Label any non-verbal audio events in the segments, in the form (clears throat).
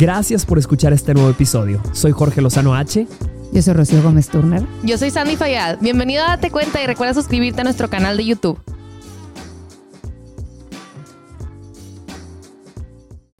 Gracias por escuchar este nuevo episodio. Soy Jorge Lozano H. Yo soy Rocío Gómez Turner. Yo soy Sandy Fayad. Bienvenido a Date Cuenta y recuerda suscribirte a nuestro canal de YouTube.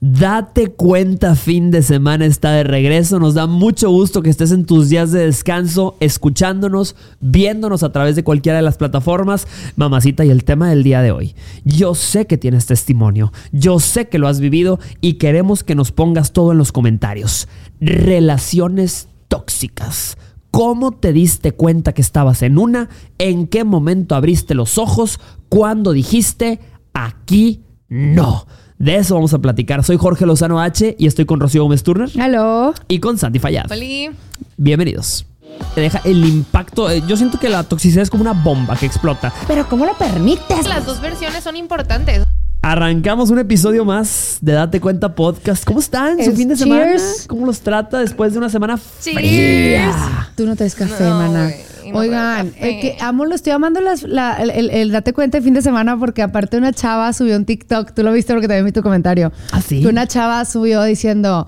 Date cuenta, fin de semana está de regreso. Nos da mucho gusto que estés en tus días de descanso, escuchándonos, viéndonos a través de cualquiera de las plataformas. Mamacita, y el tema del día de hoy. Yo sé que tienes testimonio, yo sé que lo has vivido y queremos que nos pongas todo en los comentarios. Relaciones tóxicas. ¿Cómo te diste cuenta que estabas en una? ¿En qué momento abriste los ojos? ¿Cuándo dijiste aquí no? De eso vamos a platicar. Soy Jorge Lozano H y estoy con Rocío Gómez Turner Aló. y con Santi Fallad. Oli. Bienvenidos. Te deja el impacto. eh, Yo siento que la toxicidad es como una bomba que explota. Pero ¿cómo lo permites? Las dos versiones son importantes. Arrancamos un episodio más de Date Cuenta Podcast. ¿Cómo están? ¿Su Es- fin de semana? cheers. ¿Cómo los trata después de una semana fría? Tú no traes café, No, güey, no Oigan, traigo café. eh, que amo, lo estoy amando las- la- el, el- el date cuenta de fin de semana porque aparte una chava subió un TikTok, tú lo viste porque también vi tu comentario. ¿Ah, sí? Que una chava subió diciendo,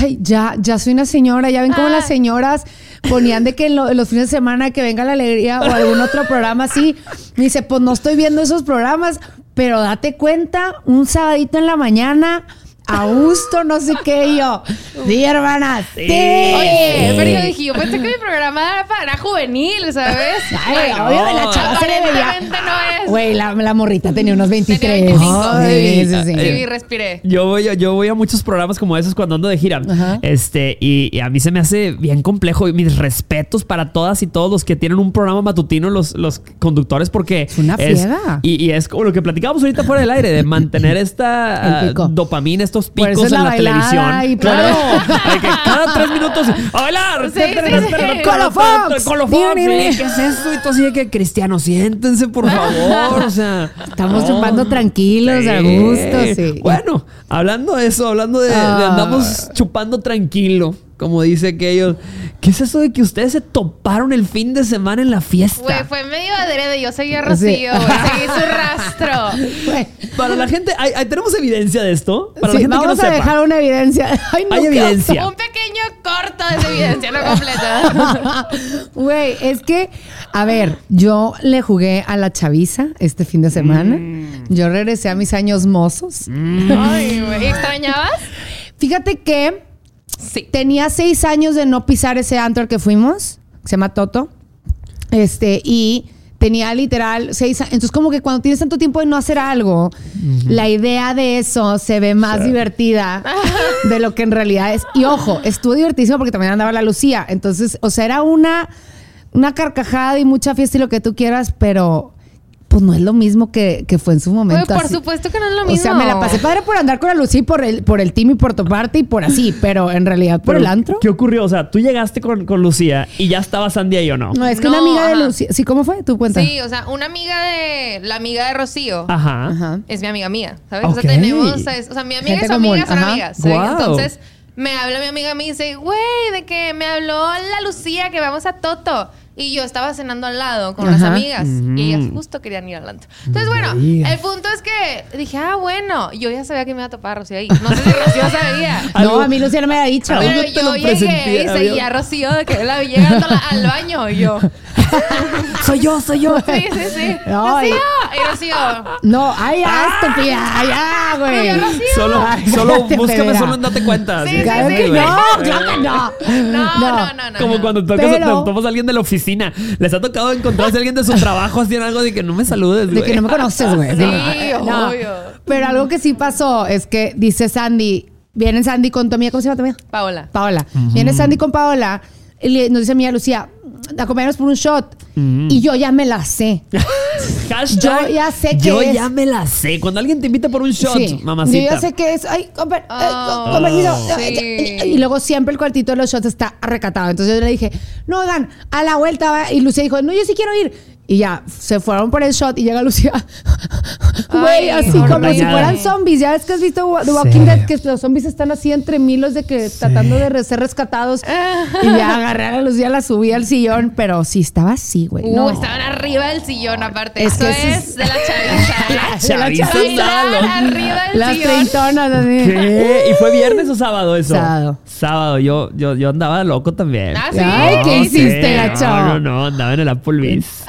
ay, ya, ya soy una señora, ya ven cómo Ah. las señoras ponían de que en, lo- en los fines de semana que venga la alegría o algún otro programa así. Me dice, pues no estoy viendo esos programas, pero date cuenta, un sabadito en la mañana. A gusto, no sé qué, yo. Sí, hermanas. Sí. Oye, pero yo dije, yo pensé que mi programa era para juvenil, ¿sabes? (laughs) Ay, Bueno, obvio, la chava se le veía. aparentemente no es. Güey, la, la morrita tenía unos 23. Tenía 25. Ay, sí, sí. Sí, respiré. Yo voy, a- yo voy a muchos programas como esos cuando ando de gira. Ajá. Este, y, y a mí se me hace bien complejo. Y mis respetos para todas y todos los que tienen un programa matutino, los, los conductores, porque Es una friega. y, y es como lo que platicábamos ahorita fuera del aire, de mantener (laughs) esta ah, dopamina, estos picos en la televisión. y claro. Hay (laughs) que cada tres minutos a bailar. Sí. Dime. ¿Qué es eso? Y tú así de que cristiano, siéntense, por (laughs) favor. O sea, Estamos chupando tranquilos, a gusto, sí. Bueno, hablando de eso, hablando de, de Ah. andamos chupando tranquilo, como dice aquello. ¿Qué es eso de que ustedes se toparon el fin de semana en la fiesta? Güey, fue medio adrede. Yo seguí a Rocío, (laughs) güey. Seguí su rastro. Güey, Para la gente, ¿hay- hay- ¿tenemos evidencia de esto? Para sí, la gente vamos que no a sepa. dejar una evidencia. (laughs) Ay, no, Hay evidencia. Un pequeño corto de esa evidencia, no completa. (laughs) Güey, es que, a ver, yo le jugué a la chaviza este fin de semana. Mm. Yo regresé a mis años mozos. Ay, güey. ¿Extrañabas? Fíjate que Sí. tenía seis años de no pisar ese antro al que fuimos, que se llama Toto. Este, y tenía literal seis años. Entonces, como que cuando tienes tanto tiempo de no hacer algo, la idea de eso se ve más divertida (laughs) de lo que en realidad es. Y ojo, estuvo divertísimo porque también andaba la Lucía. Entonces, o sea, era una, una carcajada y mucha fiesta y lo que tú quieras, pero pues no es lo mismo que, que fue en su momento. por así. supuesto que no es lo O mismo. sea, me la pasé padre por andar con la Lucía y por el, por el team y por toparte y por así, pero en realidad por Pero, el antro. ¿Qué ocurrió? O sea, tú llegaste con, con Lucía y ya estaba Sandy ahí o no. No, es que No, una amiga de. Lucía. Sí, ¿cómo fue? ¿Tu cuenta? Sí, o sea, una amiga de. La amiga de Rocío. Ajá. Ajá. es mi amiga mía, ¿sabes? O sea, tenemos, ¿sabes? o sea, mi amiga Gente y su amiga son ajá. amigas, ¿sabes? Entonces, me habla mi amiga y me dice, güey, de que me habló la Lucía que vamos a Toto. Y yo estaba cenando al lado con las amigas. Y ellas justo querían ir al antro. Entonces, bueno, el punto es que dije, ah, bueno. Yo ya sabía que me iba a topar a Rocío ahí. No sé si Rocío sabía. (laughs) No, a mí Lucía no me había dicho. Pero yo lo llegué y seguía a Rocío de que la vi llegando al baño. Y yo, (laughs) Soy yo, soy yo. sí, sí, sí. No, Rocío. Y Rocío, No, ay, ya, estúpida, ay, ya, güey. Yo. Solo, solo búscame solo en date cuenta. Sí, sí, sí, no, claro que no. no, no, no, no. Como no. cuando tocas, Pero- te topas a alguien de la oficina. Les ha tocado encontrarse a alguien de su trabajo haciendo algo de que no me saludes, De que no me conoces, güey. Sí, No. obvio. Pero algo que sí pasó es que dice Sandy, viene Sandy con tu amiga, ¿cómo se llama tu amiga? Paola. Paola. Viene Sandy con Paola y nos dice a mí, Lucía, acompáñanos por un shot. Y yo ya me la sé. (laughs) Hashtag, Yo ya sé que Yo es. ya me la sé. Cuando alguien te invita por un shot, Sí. mamacita. Yo ya sé que es. Ay, con, per- Oh, con permiso. sí. Y, y luego siempre el cuartito de los shots está recatado. Entonces yo le dije, no, oigan, a la vuelta. va. Y Lucía dijo, no, yo sí quiero ir. Y ya, se fueron por el shot y llega Lucía. (laughs) Güey, así como si fueran zombies. Ya ves que has visto The Walking Sí. Dead, que los zombies están así entre milos de que tratando de ser rescatados. y ya (laughs) agarré a la Lucía, la subí al sillón, pero sí estaba así, güey. Uh, no. estaban arriba del sillón, aparte. Es eso es, es- de la chaviza. (laughs) La chaviza chaviza. andaba loca. arriba del Las sillón. treintonas así. ¿Qué? ¿Y fue viernes o sábado eso? Sábado. Sábado. Yo, yo, yo andaba loco también. Ah, sí. Ay, ¿qué No, hiciste, sí, gacho? No, no, no, andaba en el Applebee's.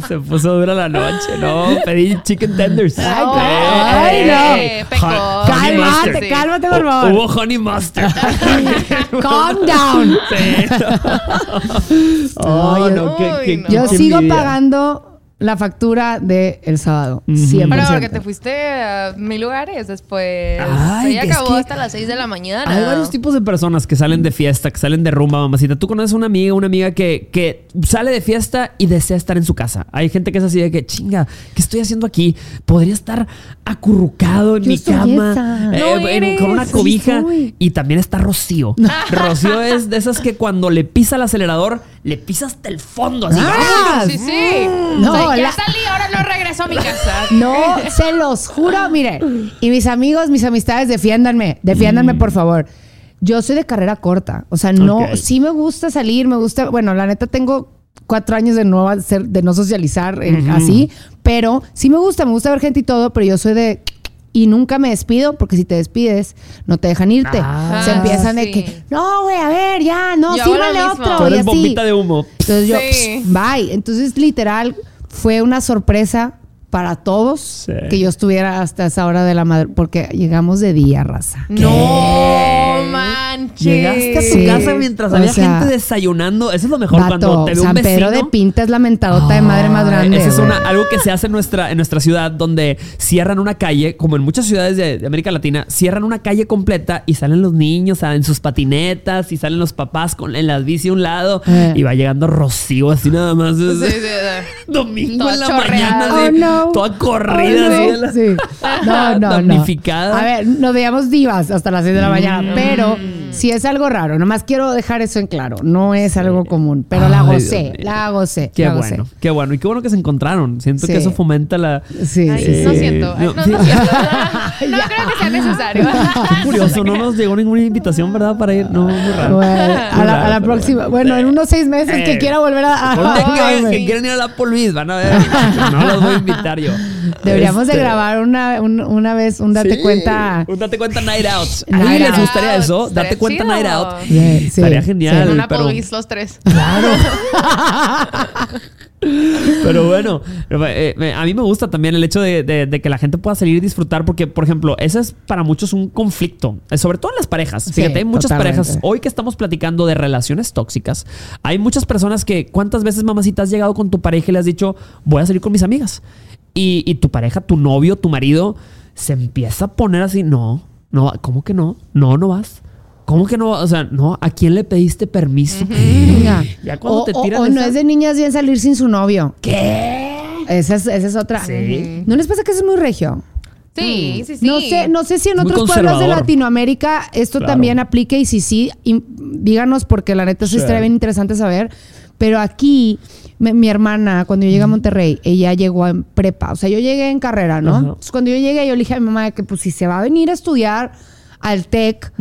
No, se puso dura la noche. No, pedí chicken tenders. Ay, No, ay, eh, no. pecó. Cálmate, mustard. cálmate, por favor. Hubo honey mustard. (laughs) Calm down. Sí. Oh, (laughs) Ay, no, qué, uy, qué- no. Yo qué sigo envidia. pagando la factura del el sábado. 100%. Pero porque te fuiste a mil lugares después. Ay, se acabó que hasta las 6 de la mañana. Hay varios tipos de personas que salen de fiesta, que salen de rumba, mamacita. Tú conoces una amiga, una amiga que, que sale de fiesta y desea estar en su casa. Hay gente que es así de que, chinga, ¿qué estoy haciendo aquí? Podría estar acurrucado en Yo mi cama, eh, No en- con una cobija. Sí y también está Rocío. (laughs) Rocío es de esas que cuando le pisa el acelerador, le pisa hasta el fondo. Así. Ah, Sí, sí. No, O sea, ya la- salí, ahora no regreso a mi casa. No, se los juro, mire. Y mis amigos, mis amistades, defiéndanme, defiéndanme por favor. Yo soy de carrera corta, o sea, no, sí me gusta salir, me gusta, bueno, la neta tengo cuatro años de no hacer, de no socializar eh, así, pero sí me gusta, me gusta ver gente y todo, pero yo soy de y nunca me despido porque si te despides no te dejan irte. Ah, Se empiezan de que no, güey, a ver, ya, no, Yo sírvale otro Tú y así. bombita de humo. Entonces yo, Sí. pss, bye. Entonces, literal, fue una sorpresa para todos Sí. que yo estuviera hasta esa hora de la madre, porque llegamos de día, raza. No manches. Llegaste a tu Sí. casa mientras O había sea, gente desayunando. Eso es lo mejor cuando te ve un San vecino. Pedro de Pinta es la mentadota de madre más grande. Esa es una, algo que se hace en nuestra, en nuestra ciudad, donde cierran una calle, como en muchas ciudades de, de América Latina, cierran una calle completa y salen los niños en sus patinetas y salen los papás con, en las bici a un lado Eh. y va llegando Rocío así nada más. Sí, es- sí, sí. (laughs) Domingo Toda en la chorreada. mañana, Oh, así, no. toda corrida, Oh, así no. la- Sí. (laughs) No, no, no. damnificada. A ver, nos veíamos divas hasta las 6 de la mañana, pero sí es algo raro. Nomás quiero dejar eso en claro. No es algo común, pero la Ay, gocé, la gocé. Qué la gocé. bueno, qué bueno. Y qué bueno que se encontraron. Siento Sí. que eso fomenta la... Sí, Ay, sí, no siento. Ay, No, no, siento. No (laughs) creo que sea necesario. (laughs) Qué curioso, no nos llegó ninguna invitación, ¿verdad? Para ir. No, muy raro. Bueno, a, la, a la próxima. Bueno, en unos seis meses que Eh, quiera volver a. a- Ponte que, que quieren ir a la Luis, van a ver. No los voy a invitar yo. Deberíamos de Este, grabar una, un- una vez un date sí, cuenta. Un date cuenta Night Out. Night Ay, les Out. gustaría eso. Estaría Date cuenta chido. Night Out. Sí, Estaría genial. sí. Una pero- los tres. (laughs) Pero bueno, eh, a mí me gusta también el hecho de, de- de que la gente pueda salir y disfrutar, porque, por ejemplo, ese es para muchos un conflicto, eh, sobre todo en las parejas. Sí, Fíjate, hay muchas totalmente. parejas, hoy que estamos platicando de relaciones tóxicas, hay muchas personas que, ¿cuántas veces, mamacita, has llegado con tu pareja y le has dicho, voy a salir con mis amigas? Y, y tu pareja, tu novio, tu marido, se empieza a poner así, no, no, ¿cómo que no? No, no vas. ¿Cómo que no? O sea, no, ¿a quién le pediste permiso? Ya cuando o te o- tiran o no esa- es de niñas bien salir sin su novio. ¿Qué? Esa es, esa es otra. Sí. ¿No les pasa que eso es muy regio? Sí, sí, sí. No sé, no sé si en Muy otros pueblos de. Latinoamérica esto Claro. también aplique y si sí, y díganos porque la neta eso Sí. estaría bien interesante saber. Pero aquí, me- mi hermana, cuando yo llegué a Monterrey, ella llegó en prepa. O sea, yo llegué en carrera, ¿no? Ajá. Entonces, cuando yo llegué, yo le dije a mi mamá que pues si se va a venir a estudiar al TEC,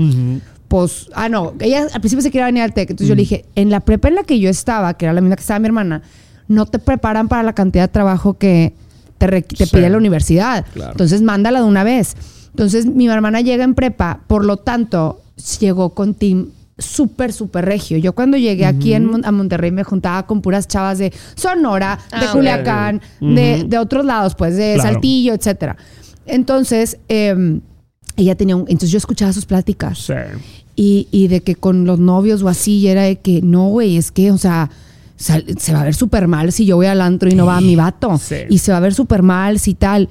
pues, ah, no, ella al principio se quería venir al TEC. Entonces yo le dije, en la prepa en la que yo estaba, que era la misma que estaba mi hermana, no te preparan para la cantidad de trabajo que te, re- te Sí. pide la universidad. Claro. Entonces mándala de una vez. Entonces mi hermana llega en prepa, por lo tanto, llegó con team súper, súper regio. Yo cuando llegué aquí en Mon- a Monterrey me juntaba con puras chavas de Sonora, de Ah, Culiacán, de, de otros lados, pues, de Claro. Saltillo, etcétera. Entonces, em, ella tenía un... Entonces yo escuchaba sus pláticas. Sí. Y, y de que con los novios o así, y era de que no, güey, es que, o sea, se va a ver súper mal si yo voy al antro y no va mi vato. Sí. Y se va a ver súper mal si tal.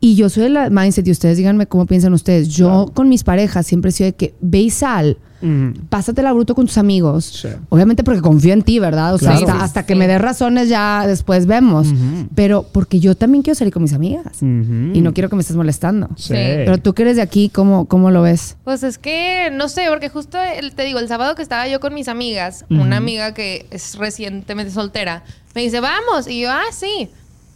Y yo soy de la mindset, y ustedes díganme cómo piensan ustedes. Yo con mis parejas siempre he sido de que ve y sal, Ujú. pásatela bruto con tus amigos. Sí. Obviamente porque confío en ti, ¿verdad? O sea, hasta, que me des razones ya después vemos. Pero porque yo también quiero salir con mis amigas. Y no quiero que me estés molestando. Sí. Pero tú que eres de aquí, ¿cómo, cómo lo ves? Pues es que no sé, porque justo el- te digo, el sábado que estaba yo con mis amigas, una amiga que es recientemente soltera, me dice, vamos. Y yo, ah, sí.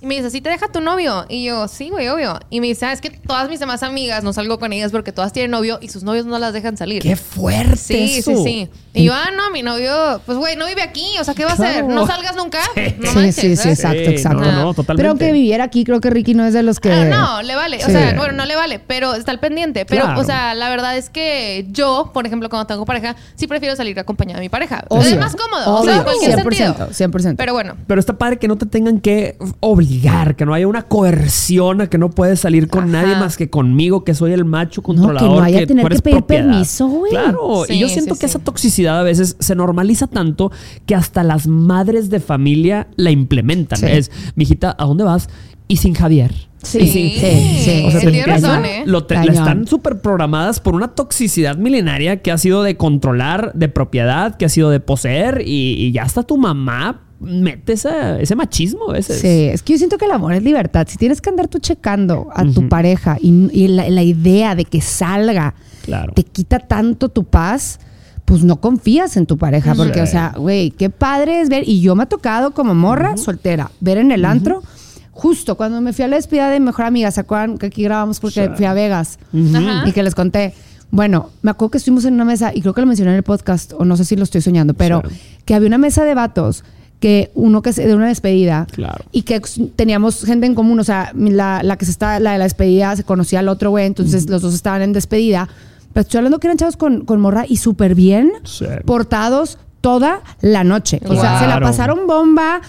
Y me dice, ¿sí te deja tu novio? Y yo, sí, güey, obvio. Y me dice, ah, es que todas mis demás amigas no salgo con ellas porque todas tienen novio y sus novios no las dejan salir. ¡Qué fuerte Sí, eso! sí, sí. Y yo, ah, no, mi novio, pues güey, no vive aquí, o sea, ¿qué va a hacer? ¿No salgas nunca? No Sí, manches, sí, sí, ¿sabes? exacto, exacto. No, no, totalmente. Pero aunque viviera aquí, creo que Ricky no es de los que. Ah, no, le vale. O Sí. sea, bueno, no le vale, pero está al pendiente. Pero, Claro. o sea, la verdad es que yo, por ejemplo, cuando tengo pareja, sí prefiero salir acompañada de mi pareja. Obvio. Es más cómodo. O sea, en Obvio. cualquier 100%, sentido. 100%. Pero bueno. Pero está padre que no te tengan que obligar, que no haya una coerción a que no puedes salir con Ajá. nadie más que conmigo, que soy el macho controlador. no haya que tener que pedir propiedad. permiso, güey. Claro, y yo siento sí, que sí. esa toxicidad a veces se normaliza tanto que hasta las madres de familia la implementan. Es, mijita, ¿a dónde vas? Y sin Javier. Sí, Y sin- sí, sí. O sea, empieza- razón, ¿eh? lo te- la Cañón. están súper programadas por una toxicidad milenaria que ha sido de controlar, de propiedad, que ha sido de poseer y, y ya hasta tu mamá mete esa- ese machismo a veces. Sí, es que yo siento que el amor es libertad. Si tienes que andar tú checando a tu pareja y, y la, la idea de que salga Claro. te quita tanto tu paz, pues no confías en tu pareja. Porque, Sí. o sea, güey, qué padre es ver. Y yo me ha tocado como morra soltera, ver en el antro. Justo cuando me fui a la despedida de mi mejor amiga, ¿se acuerdan que aquí grabamos porque Sí. fui a Vegas? Y que les conté. Bueno, me acuerdo que estuvimos en una mesa, y creo que lo mencioné en el podcast, o no sé si lo estoy soñando, pero Sí. que había una mesa de vatos, que uno que se, de una despedida, Claro. y que teníamos gente en común, o sea, la, la que se está, la de la despedida se conocía al otro güey, entonces los dos estaban en despedida. Pero estoy hablando que eran chavos con, con morra y súper bien Sí. portados toda la noche. O sea, se la pasaron bomba,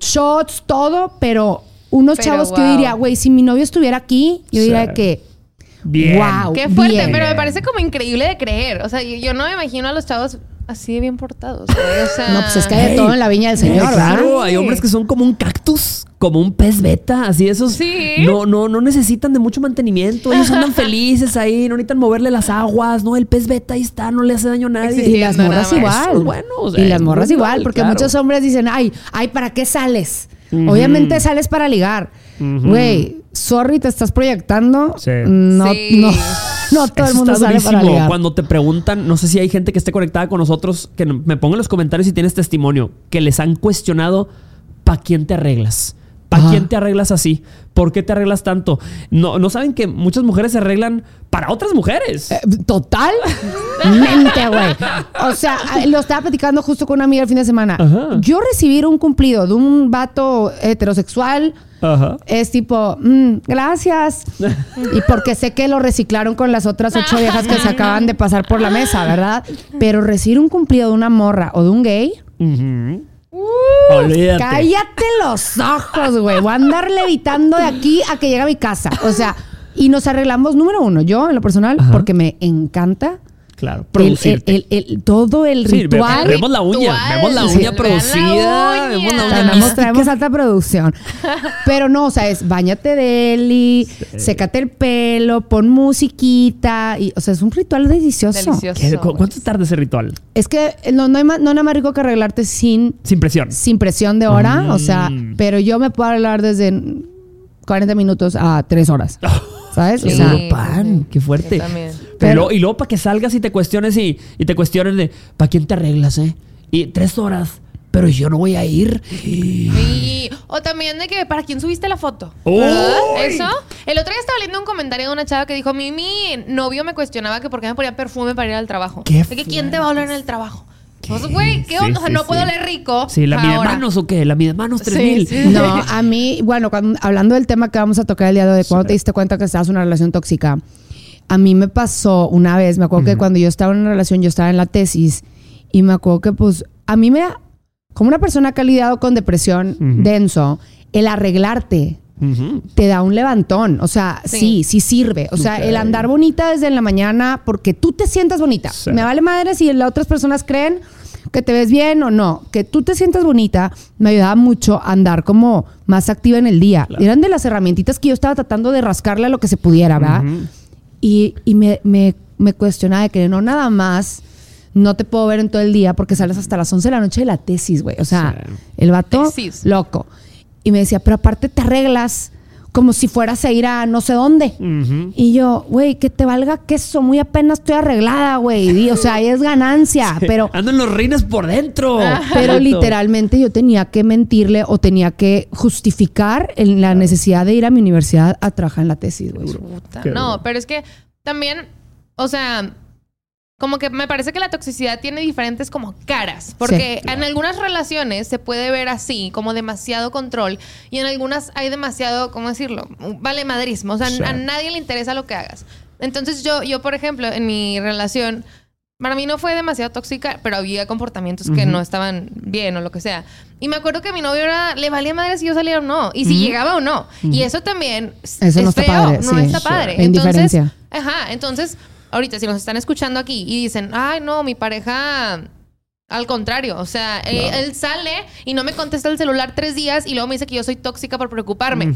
shots, todo, pero unos Pero, chavos que yo diría, güey, si mi novio estuviera aquí, yo Sí. diría que Bien. Wow. Qué fuerte, bien. pero me parece como increíble de creer. O sea, yo, yo no me imagino a los chavos así de bien portados. güey. O sea, No, pues es que hay de todo en la viña del Señor, claro, hay hombres que son como un cactus, como un pez beta, así esos. Sí. No, no, no necesitan de mucho mantenimiento. Ellos andan (laughs) felices ahí, no necesitan moverle las aguas, no, el pez beta ahí está, no le hace daño a nadie. Y las morras igual. Eso es bueno, o sea, y las morras igual, igual, porque claro. muchos hombres dicen, ay, ay, ¿para qué sales? Obviamente sales para ligar. Güey, sorry, te estás proyectando. Sí. No, Sí. no, (laughs) no todo el mundo está sale para durísimo. ligar. Cuando te preguntan, no sé si hay gente que esté conectada con nosotros, que me ponga en los comentarios si tienes testimonio, que les han cuestionado, ¿para quién te arreglas? ¿Para Ajá. quién te arreglas así? ¿Por qué te arreglas tanto? No, no saben que muchas mujeres se arreglan para otras mujeres. Eh, Totalmente, güey. O sea, lo estaba platicando justo con una amiga el fin de semana. Ajá. Yo recibir un cumplido de un vato heterosexual Ajá. es tipo, "Mm, gracias. y porque sé que lo reciclaron con las otras ocho viejas que se acaban de pasar por la mesa, ¿verdad? Pero recibir un cumplido de una morra o de un gay, cállate los ojos, güey. Voy a andar levitando de aquí a que llegue a mi casa. O sea, y nos arreglamos, número uno, yo en lo personal, Ajá. porque me encanta Claro, producirte. el- el- el- todo el Sí, ritual. vemos la uña, Ritual. vemos la Sí. uña Vean la producida, uña. vemos la uña Traemos, alta producción. (laughs) Pero no, o sea, es bañate de Eli, sécate el pelo, pon musiquita. Y, o sea, es un ritual delicioso. Delicioso. ¿Qué- cu- ¿Cuánto tarda ese ritual? Es que no, no hay más, no hay nada más rico que arreglarte sin, Sin presión. sin presión de hora. O sea, Mm. pero yo me puedo arreglar desde 40 minutos a 3 horas. (laughs) ¿Sabes? Sí. O sea, Seguro, pan, qué fuerte. Pero, Pero- y luego para que salgas y te cuestiones y, y te cuestiones de ¿para quién te arreglas, eh? Y tres horas, pero yo no voy a ir. Sí. O también de que, ¿para quién subiste la foto? Eso. El otro día estaba leyendo un comentario de una chava que dijo, mi, mi novio me cuestionaba que por qué me ponía perfume para ir al trabajo. ¡Qué de que quién te va a oler en el trabajo. Pues, güey, ¿qué Sí, onda? O sea, sí, no sí. puedo oler rico. Sí, la mide ahora. manos o qué? La mide manos Sí, 3000. (laughs) sí. No, a mí, bueno, cuando, hablando del tema que vamos a tocar el día de hoy, cuando te diste cuenta que estabas en una relación tóxica, a mí me pasó una vez, me acuerdo que cuando yo estaba en una relación, yo estaba en la tesis y me acuerdo que pues a mí me, como una persona que ha lidiado con depresión Ujú. denso, el arreglarte Te da un levantón, o sea, sí, Sí. sí, sirve, o sea, el andar bonita desde la mañana porque tú te sientas bonita. Sí. Me vale madre si las otras personas creen que te ves bien o no, que tú te sientas bonita, me ayudaba mucho a andar como más activa en el día. Claro. Eran de las herramientitas que yo estaba tratando de rascarle a lo que se pudiera, ¿verdad? Y, y me, me, me cuestionaba de que no nada más no te puedo ver en todo el día porque sales hasta las 11 de la noche de la tesis, güey. O sea, Sí. el vato Tesis. loco. Y me decía, pero aparte te arreglas como si fueras a ir a no sé dónde. Y yo, güey, que te valga queso, muy apenas estoy arreglada, güey. O sea, ahí es ganancia, (laughs) pero... Ando en los reines por dentro. Pero literalmente yo tenía que mentirle o tenía que justificar en la necesidad de ir a mi universidad a trabajar en la tesis, güey. No, pero es que también, o sea, como que me parece que la toxicidad tiene diferentes como caras, porque en algunas relaciones se puede ver así, como demasiado control, y en algunas hay demasiado, ¿cómo decirlo? Vale madrismo, o sea, Sí. a nadie le interesa lo que hagas. Entonces yo, yo, por ejemplo, en mi relación, para mí no fue demasiado tóxica, pero había comportamientos que no estaban bien o lo que sea. Y me acuerdo que mi novio era, le valía madre si yo salía o no, y si llegaba o no. Y eso también es, Eso no es está feo, padre, no sí. está padre. Entonces. Ajá, entonces, ahorita si nos están escuchando aquí y dicen, ay, no, mi pareja, al contrario, o sea, él sale y no me contesta el celular tres días y luego me dice que yo soy tóxica por preocuparme.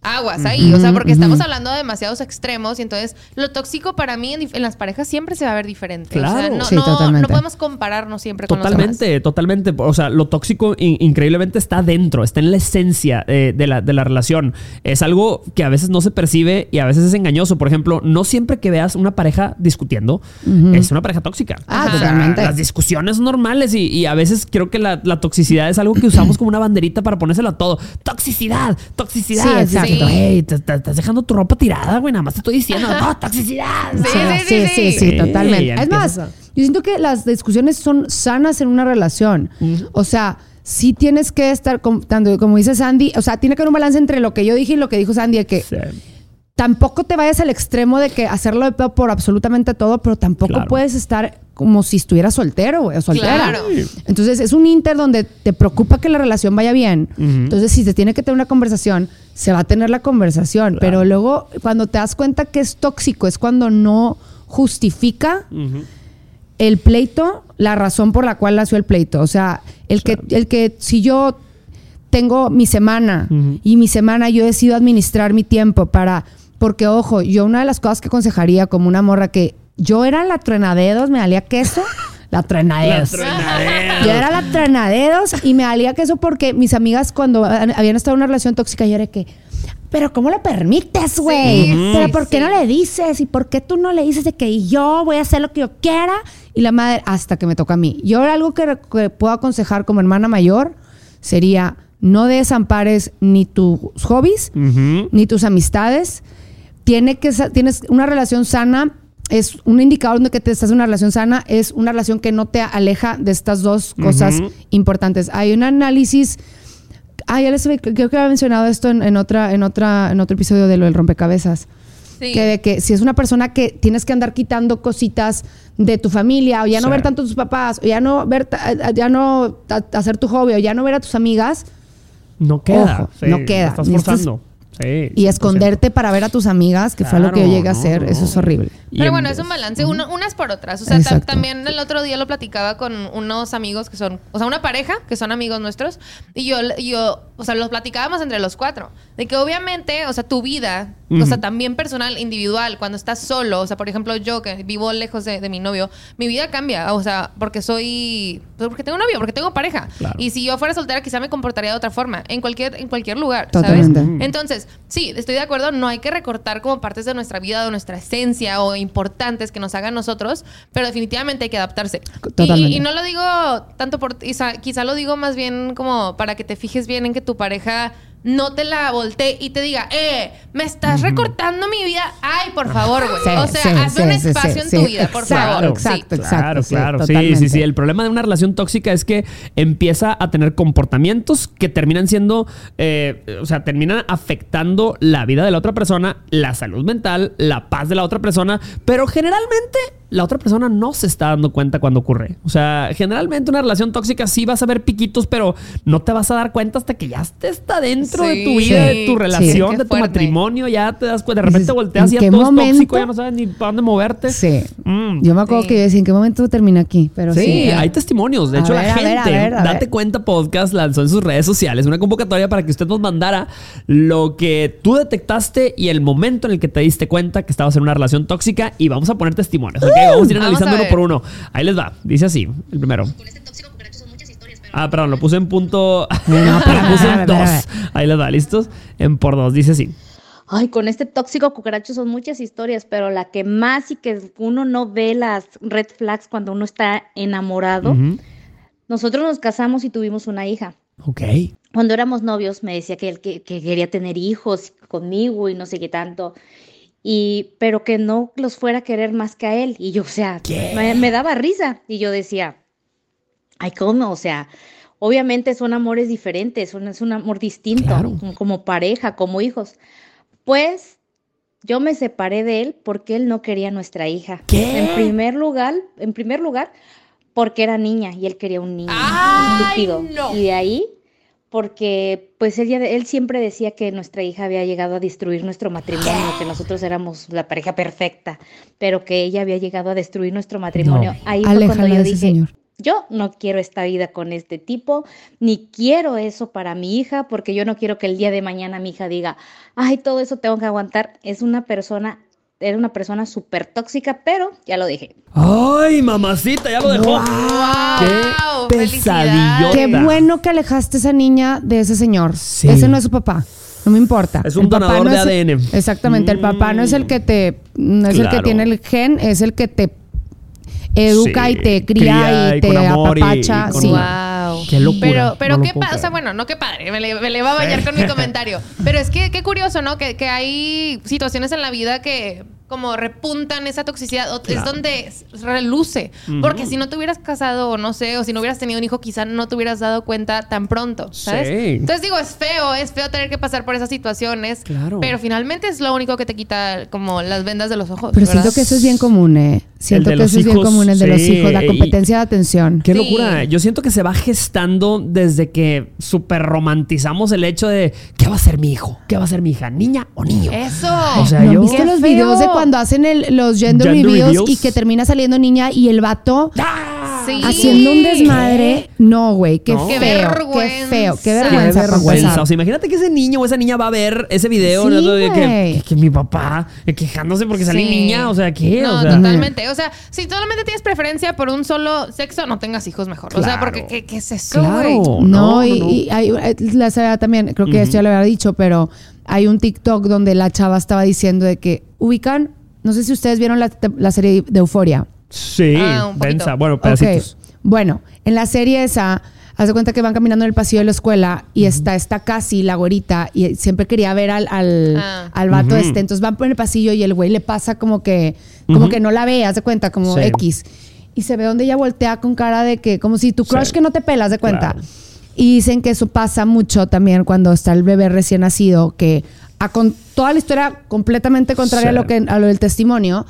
Aguas ahí, o sea, porque estamos hablando de demasiados extremos y entonces lo tóxico para mí en, las parejas siempre se va a ver diferente. O sea, Claro. no, Sí, no- totalmente. no podemos compararnos siempre con los demás. Totalmente, totalmente. O sea, lo tóxico in- increíblemente está dentro, está en la esencia eh, de, la, de la relación. Es algo que a veces no se percibe y a veces es engañoso. Por ejemplo, no siempre que veas una pareja discutiendo es una pareja tóxica. Ah, O sea, totalmente. Las discusiones son normales y, y a veces creo que la, la toxicidad es algo que usamos como una banderita para ponérselo a todo. Toxicidad, toxicidad. Sí, exacto. Sí. Ey, te, te- estás dejando tu ropa tirada, güey. Nada más te estoy diciendo, (laughs) no, toxicidad. Sí, Sí, sí, totalmente. Es más, yo siento que las discusiones son sanas en una relación. O sea, sí tienes que estar, tanto como dice Sandy, o sea, tiene que haber un balance entre lo que yo dije y lo que dijo Sandy, que Sí. tampoco te vayas al extremo de que hacerlo de pedo por absolutamente todo, pero tampoco Claro. puedes estar como si estuvieras soltero, güey, o soltera. Claro. Entonces, es un inter donde te preocupa que la relación vaya bien. Entonces, si se tiene que tener una conversación, se va a tener la conversación. Claro. Pero luego, cuando te das cuenta que es tóxico, es cuando no justifica el pleito, la razón por la cual nació el pleito. O sea, el que, el que si yo tengo mi semana y mi semana yo decido administrar mi tiempo para, porque ojo, yo una de las cosas que aconsejaría como una morra que yo era la truenadedos, me valía queso, (laughs) la truenadedos. Yo era la truenadedos y me valía queso porque mis amigas cuando habían estado en una relación tóxica, yo era que, pero ¿cómo lo permites, güey? Sí, pero sí, ¿por qué sí. no le dices? ¿Y por qué tú no le dices de que yo voy a hacer lo que yo quiera? Y la madre, hasta que me toca a mí. Yo algo que, que puedo aconsejar como hermana mayor sería no desampares ni tus hobbies, ni tus amistades. Tiene que, tienes una relación sana. Es un indicador de que te estás en una relación sana, es una relación que no te aleja de estas dos cosas importantes. Hay un análisis Ah, ya les había- creo que había mencionado esto en, en otra, en otra, en otro episodio de lo del rompecabezas. Sí. Que de que si es una persona que tienes que andar quitando cositas de tu familia, o ya no Sí. ver tanto a tus papás, o ya no ver, ya no hacer tu hobby, o ya no ver a tus amigas, No queda. Ojo, sí, no queda. Estás forzando. Sí, y 100%. esconderte para ver a tus amigas, que fue lo que yo llegué a hacer, no, eso es horrible. Pero en bueno, es un balance, una- unas por otras. O sea, ta- también el otro día lo platicaba con unos amigos que son, o sea, una pareja que son amigos nuestros. Y yo, yo o sea, los platicábamos entre los cuatro. De que obviamente, o sea, tu vida, o sea, también personal, individual, cuando estás solo, o sea, por ejemplo, yo que vivo lejos de, de mi novio, mi vida cambia. O sea, porque soy, pues, porque tengo novio, porque tengo pareja. Claro. Y si yo fuera soltera, quizá me comportaría de otra forma, en cualquier, en cualquier lugar, Totalmente. ¿sabes? Entonces, sí, estoy de acuerdo, no hay que recortar como partes de nuestra vida, de nuestra esencia o importantes que nos hagan nosotros, pero definitivamente hay que adaptarse. Y- Totalmente. Y, y no lo digo tanto por, quizá, quizá lo digo más bien como para que te fijes bien en que tu pareja no te la voltee y te diga, eh, me estás recortando mi vida. Ay, por favor, güey. Sí, o sea, sí, haz sí, un espacio sí, en sí. tu vida, por Exacto, favor. exacto, Sí. exacto. Claro, sí, claro. Sí, sí, sí. El problema de una relación tóxica es que empieza a tener comportamientos que terminan siendo, eh, o sea, terminan afectando la vida de la otra persona, la salud mental, la paz de la otra persona, pero generalmente la otra persona no se está dando cuenta cuando ocurre. O sea, generalmente una relación tóxica sí vas a ver piquitos, pero no te vas a dar cuenta hasta que ya te está dentro de tu Sí. vida, de tu relación, de tu fuerte. matrimonio, ya te das cuenta, de repente volteas y ¿en ya todo es tóxico, momento? ya no sabes ni para dónde moverte. Sí. Mm. Yo me acuerdo Sí. que yo decía, ¿en qué momento termina aquí? Pero sí. Sí, hay testimonios. De A hecho, ver, la a gente, ver, a ver, a Date ver. Cuenta Podcast lanzó en sus redes sociales una convocatoria para que usted nos mandara lo que tú detectaste y el momento en el que te diste cuenta que estabas en una relación tóxica y vamos a poner testimonios. Vamos a ir analizando a uno por uno. Ahí les va. Dice así, el primero. Con este tóxico cucaracho son muchas historias, pero Ah, perdón, lo puse en punto. No, lo espérame, puse en dos. Ahí les va, ¿listos? En por dos. Dice así. Ay, con este tóxico cucaracho son muchas historias, pero la que más y que uno no ve las red flags cuando uno está enamorado. Nosotros nos casamos y tuvimos una hija. Ok. Cuando éramos novios me decía que él que, que quería tener hijos conmigo y no sé qué tanto. Y, pero que no los fuera a querer más que a él. Y yo, o sea, me, me daba risa. Y yo decía, ay, ¿cómo? O sea, obviamente son amores diferentes, son- es un amor distinto, Claro. como- como pareja, como hijos. Pues yo me separé de él porque él no quería nuestra hija. ¿Qué? En primer lugar, en primer lugar, porque era niña y él quería un niño ¡Ay, estúpido. no! Y de ahí, porque pues él, ya- él siempre decía que nuestra hija había llegado a destruir nuestro matrimonio, que nosotros éramos la pareja perfecta, pero que ella había llegado a destruir nuestro matrimonio. No. Ahí fue cuando yo dije, señor. yo no quiero esta vida con este tipo, ni quiero eso para mi hija, porque yo no quiero que el día de mañana mi hija diga, ay, todo eso tengo que aguantar. Es una persona, era una persona súper tóxica, pero ya lo dije. Ay, mamacita, ya lo dejó. ¡Wow! Qué ¡Felicidades! Qué bueno que alejaste a esa niña de ese señor. Sí. Ese no es su papá. No me importa. Es un El papá donador no de es- ADN. Exactamente. El papá no es el que te. No es el que tiene el gen, es el que te educa Sí, y te cría, cría y y te y- apapacha. y con- sí. Wow. Qué locura, Pero, pero no lo qué puedo pa- o sea, bueno, no qué padre, me le, me le va a bañar con mi (laughs) comentario. Pero es que qué curioso, ¿no? Que, que hay situaciones en la vida que como repuntan esa toxicidad, o es donde reluce. Porque si no te hubieras casado, o no sé, o si no hubieras tenido un hijo, quizá no te hubieras dado cuenta tan pronto, ¿sabes? Sí. Entonces digo, es feo, es feo tener que pasar por esas situaciones. Claro. Pero finalmente es lo único que te quita como las vendas de los ojos. Pero ¿verdad? siento que eso es bien común, ¿eh? Siento de que los eso es bien común, el de los hijos, la y- competencia de atención. Qué Sí. locura. Yo siento que se va gestando desde que súper romantizamos el hecho de ¿qué va a ser mi hijo? ¿Qué va a ser mi hija? ¿Niña o niño? Eso. O sea, ¿No yo- ¡Qué los feo! videos de cuando hacen el- los gender, Gender reveals, reveals. y que termina saliendo niña y el vato Sí. haciendo un desmadre? No, güey, qué No. feo. Qué Qué vergüenza. feo, qué Qué vergüenza. vergüenza. O sea, imagínate que ese niño o esa niña va a ver ese video Sí, ¿no? de que, que- que mi papá eh, quejándose porque salí Sí. niña. O sea, ¿qué? No, o sea, totalmente. O sea, si solamente tienes preferencia por un solo sexo, no tengas hijos mejor. O sea, Claro. porque ¿qué, qué es eso, Claro. güey? No, y, no. y hay, eh, la Sara también, creo que esto ya lo había dicho, pero hay un TikTok donde la chava estaba diciendo de que ubican, no sé si ustedes vieron la, la serie de Euforia. Sí, Ah, densa. Bueno, Ok. pedacitos. Bueno, en la serie esa, haz de cuenta que van caminando en el pasillo de la escuela y está esta casi la güerita y siempre quería ver al, al, Ah. al vato este. Entonces van por el pasillo y el güey le pasa como que, como que no la ve, haz de cuenta, como Sí. X. Y se ve donde ella voltea con cara de que, como si tu crush Sí. que no te pelas de cuenta. Claro. Y dicen que eso pasa mucho también cuando está el bebé recién nacido, que a con toda la historia completamente contraria Sí. a lo que a lo del testimonio,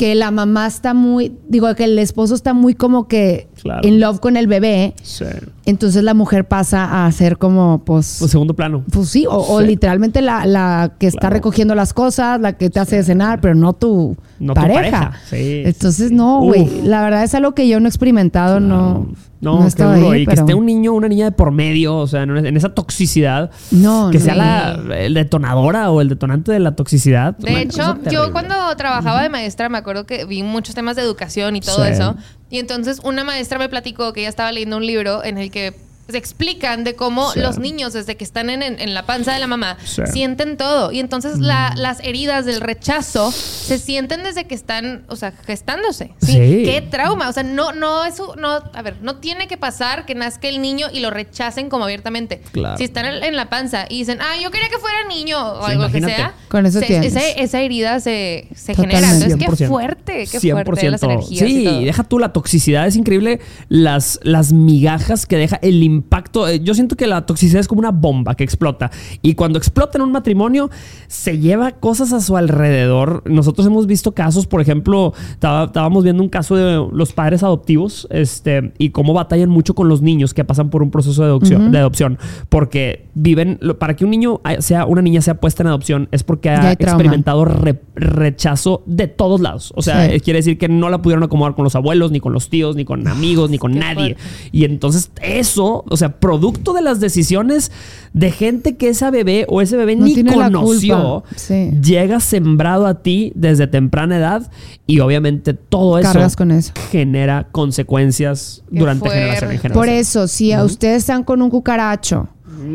que la mamá está muy, digo que el esposo está muy como que Claro. in love con el bebé, Sí. entonces la mujer pasa a ser como pues Pues segundo plano. pues sí, o, o literalmente la, la que está Claro. recogiendo las cosas, la que te hace de cenar, pero no tu No tu pareja. Sí, Entonces, sí, no, güey. La verdad es algo que yo no he experimentado, no. No, duro. ahí, y que esté un niño una niña de por medio, o sea, en, en esa toxicidad. No, que no. sea la el detonadora o el detonante de la toxicidad. De hecho, yo cuando trabajaba de maestra me acuerdo que vi muchos temas de educación y todo Sí. eso. Y entonces una maestra me platicó que ella estaba leyendo un libro en el que se explican de cómo Sí. los niños desde que están en, en- en la panza de la mamá Sí. sienten todo. Y entonces la- las heridas del rechazo se sienten desde que están, o sea, gestándose. ¿sí? Sí. Qué trauma. O sea, no, no, eso, no, a ver, no tiene que pasar que nazca el niño y lo rechacen como abiertamente. Claro. Si están en, en la panza y dicen, ah, yo quería que fuera niño o Sí, algo que sea. Con eso se- esa herida se, se genera. Entonces, qué 100%. fuerte, qué fuerte las energías. Sí, y todo. deja tú la toxicidad, es increíble las, las migajas que deja el impacto. Eh, Yo siento que la toxicidad es como una bomba que explota. Y cuando explota en un matrimonio, se lleva cosas a su alrededor. Nosotros hemos visto casos, por ejemplo, estábamos viendo un caso de los padres adoptivos este, y cómo batallan mucho con los niños que pasan por un proceso de adopción. de adopción porque viven, para que un niño sea, una niña sea puesta en adopción es porque ha experimentado re- rechazo de todos lados. O sea, Sí. eh, quiere decir que no la pudieron acomodar con los abuelos, ni con los tíos, ni con amigos, ni con Qué nadie. fuerte. Y entonces eso, o sea, producto de las decisiones de gente que esa bebé o ese bebé No ni conoció. Sí. llega sembrado a ti desde temprana edad y obviamente todo eso Cargas con eso. genera consecuencias Qué durante fuerte. generación en generación. Por eso, si a ustedes están con un cucaracho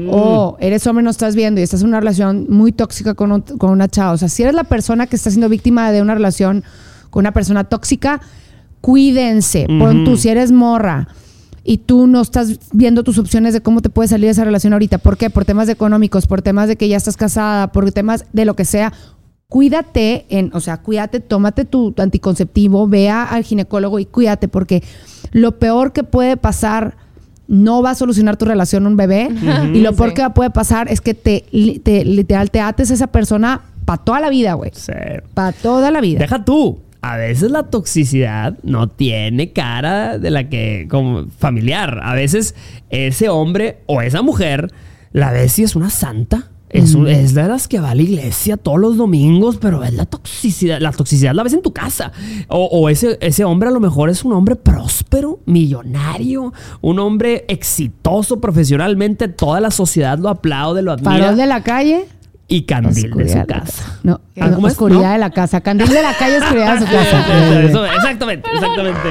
o eres hombre, no estás viendo y estás en una relación muy tóxica con, un- con una chava. O sea, si eres la persona que está siendo víctima de una relación con una persona tóxica, cuídense. Pon tú, si eres morra y tú no estás viendo tus opciones de cómo te puedes salir de esa relación ahorita. ¿Por qué? Por temas económicos, por temas de que ya estás casada, por temas de lo que sea. Cuídate, en, o sea, cuídate, tómate tu anticonceptivo, vea al ginecólogo y cuídate, porque lo peor que puede pasar no va a solucionar tu relación un bebé y lo peor Sí. que puede pasar es que te, te literal te ates a esa persona para toda la vida, güey. Sí. Para toda la vida. Deja tú. A veces la toxicidad no tiene cara de la que como familiar. A veces ese hombre o esa mujer la ves y es una santa. Es, es de las que va a la iglesia todos los domingos, pero es la toxicidad. La toxicidad la ves en tu casa. O, o ese, ese hombre a lo mejor es un hombre próspero, millonario, un hombre exitoso profesionalmente. Toda la sociedad lo aplaude, lo admira. Farol de la calle. Y candil de oscuridad su de casa. No, Ah, no, ¿cómo es? oscuridad ¿No? de la casa. Candil de la calle, oscuridad de su (laughs) casa. Eso, exactamente, exactamente.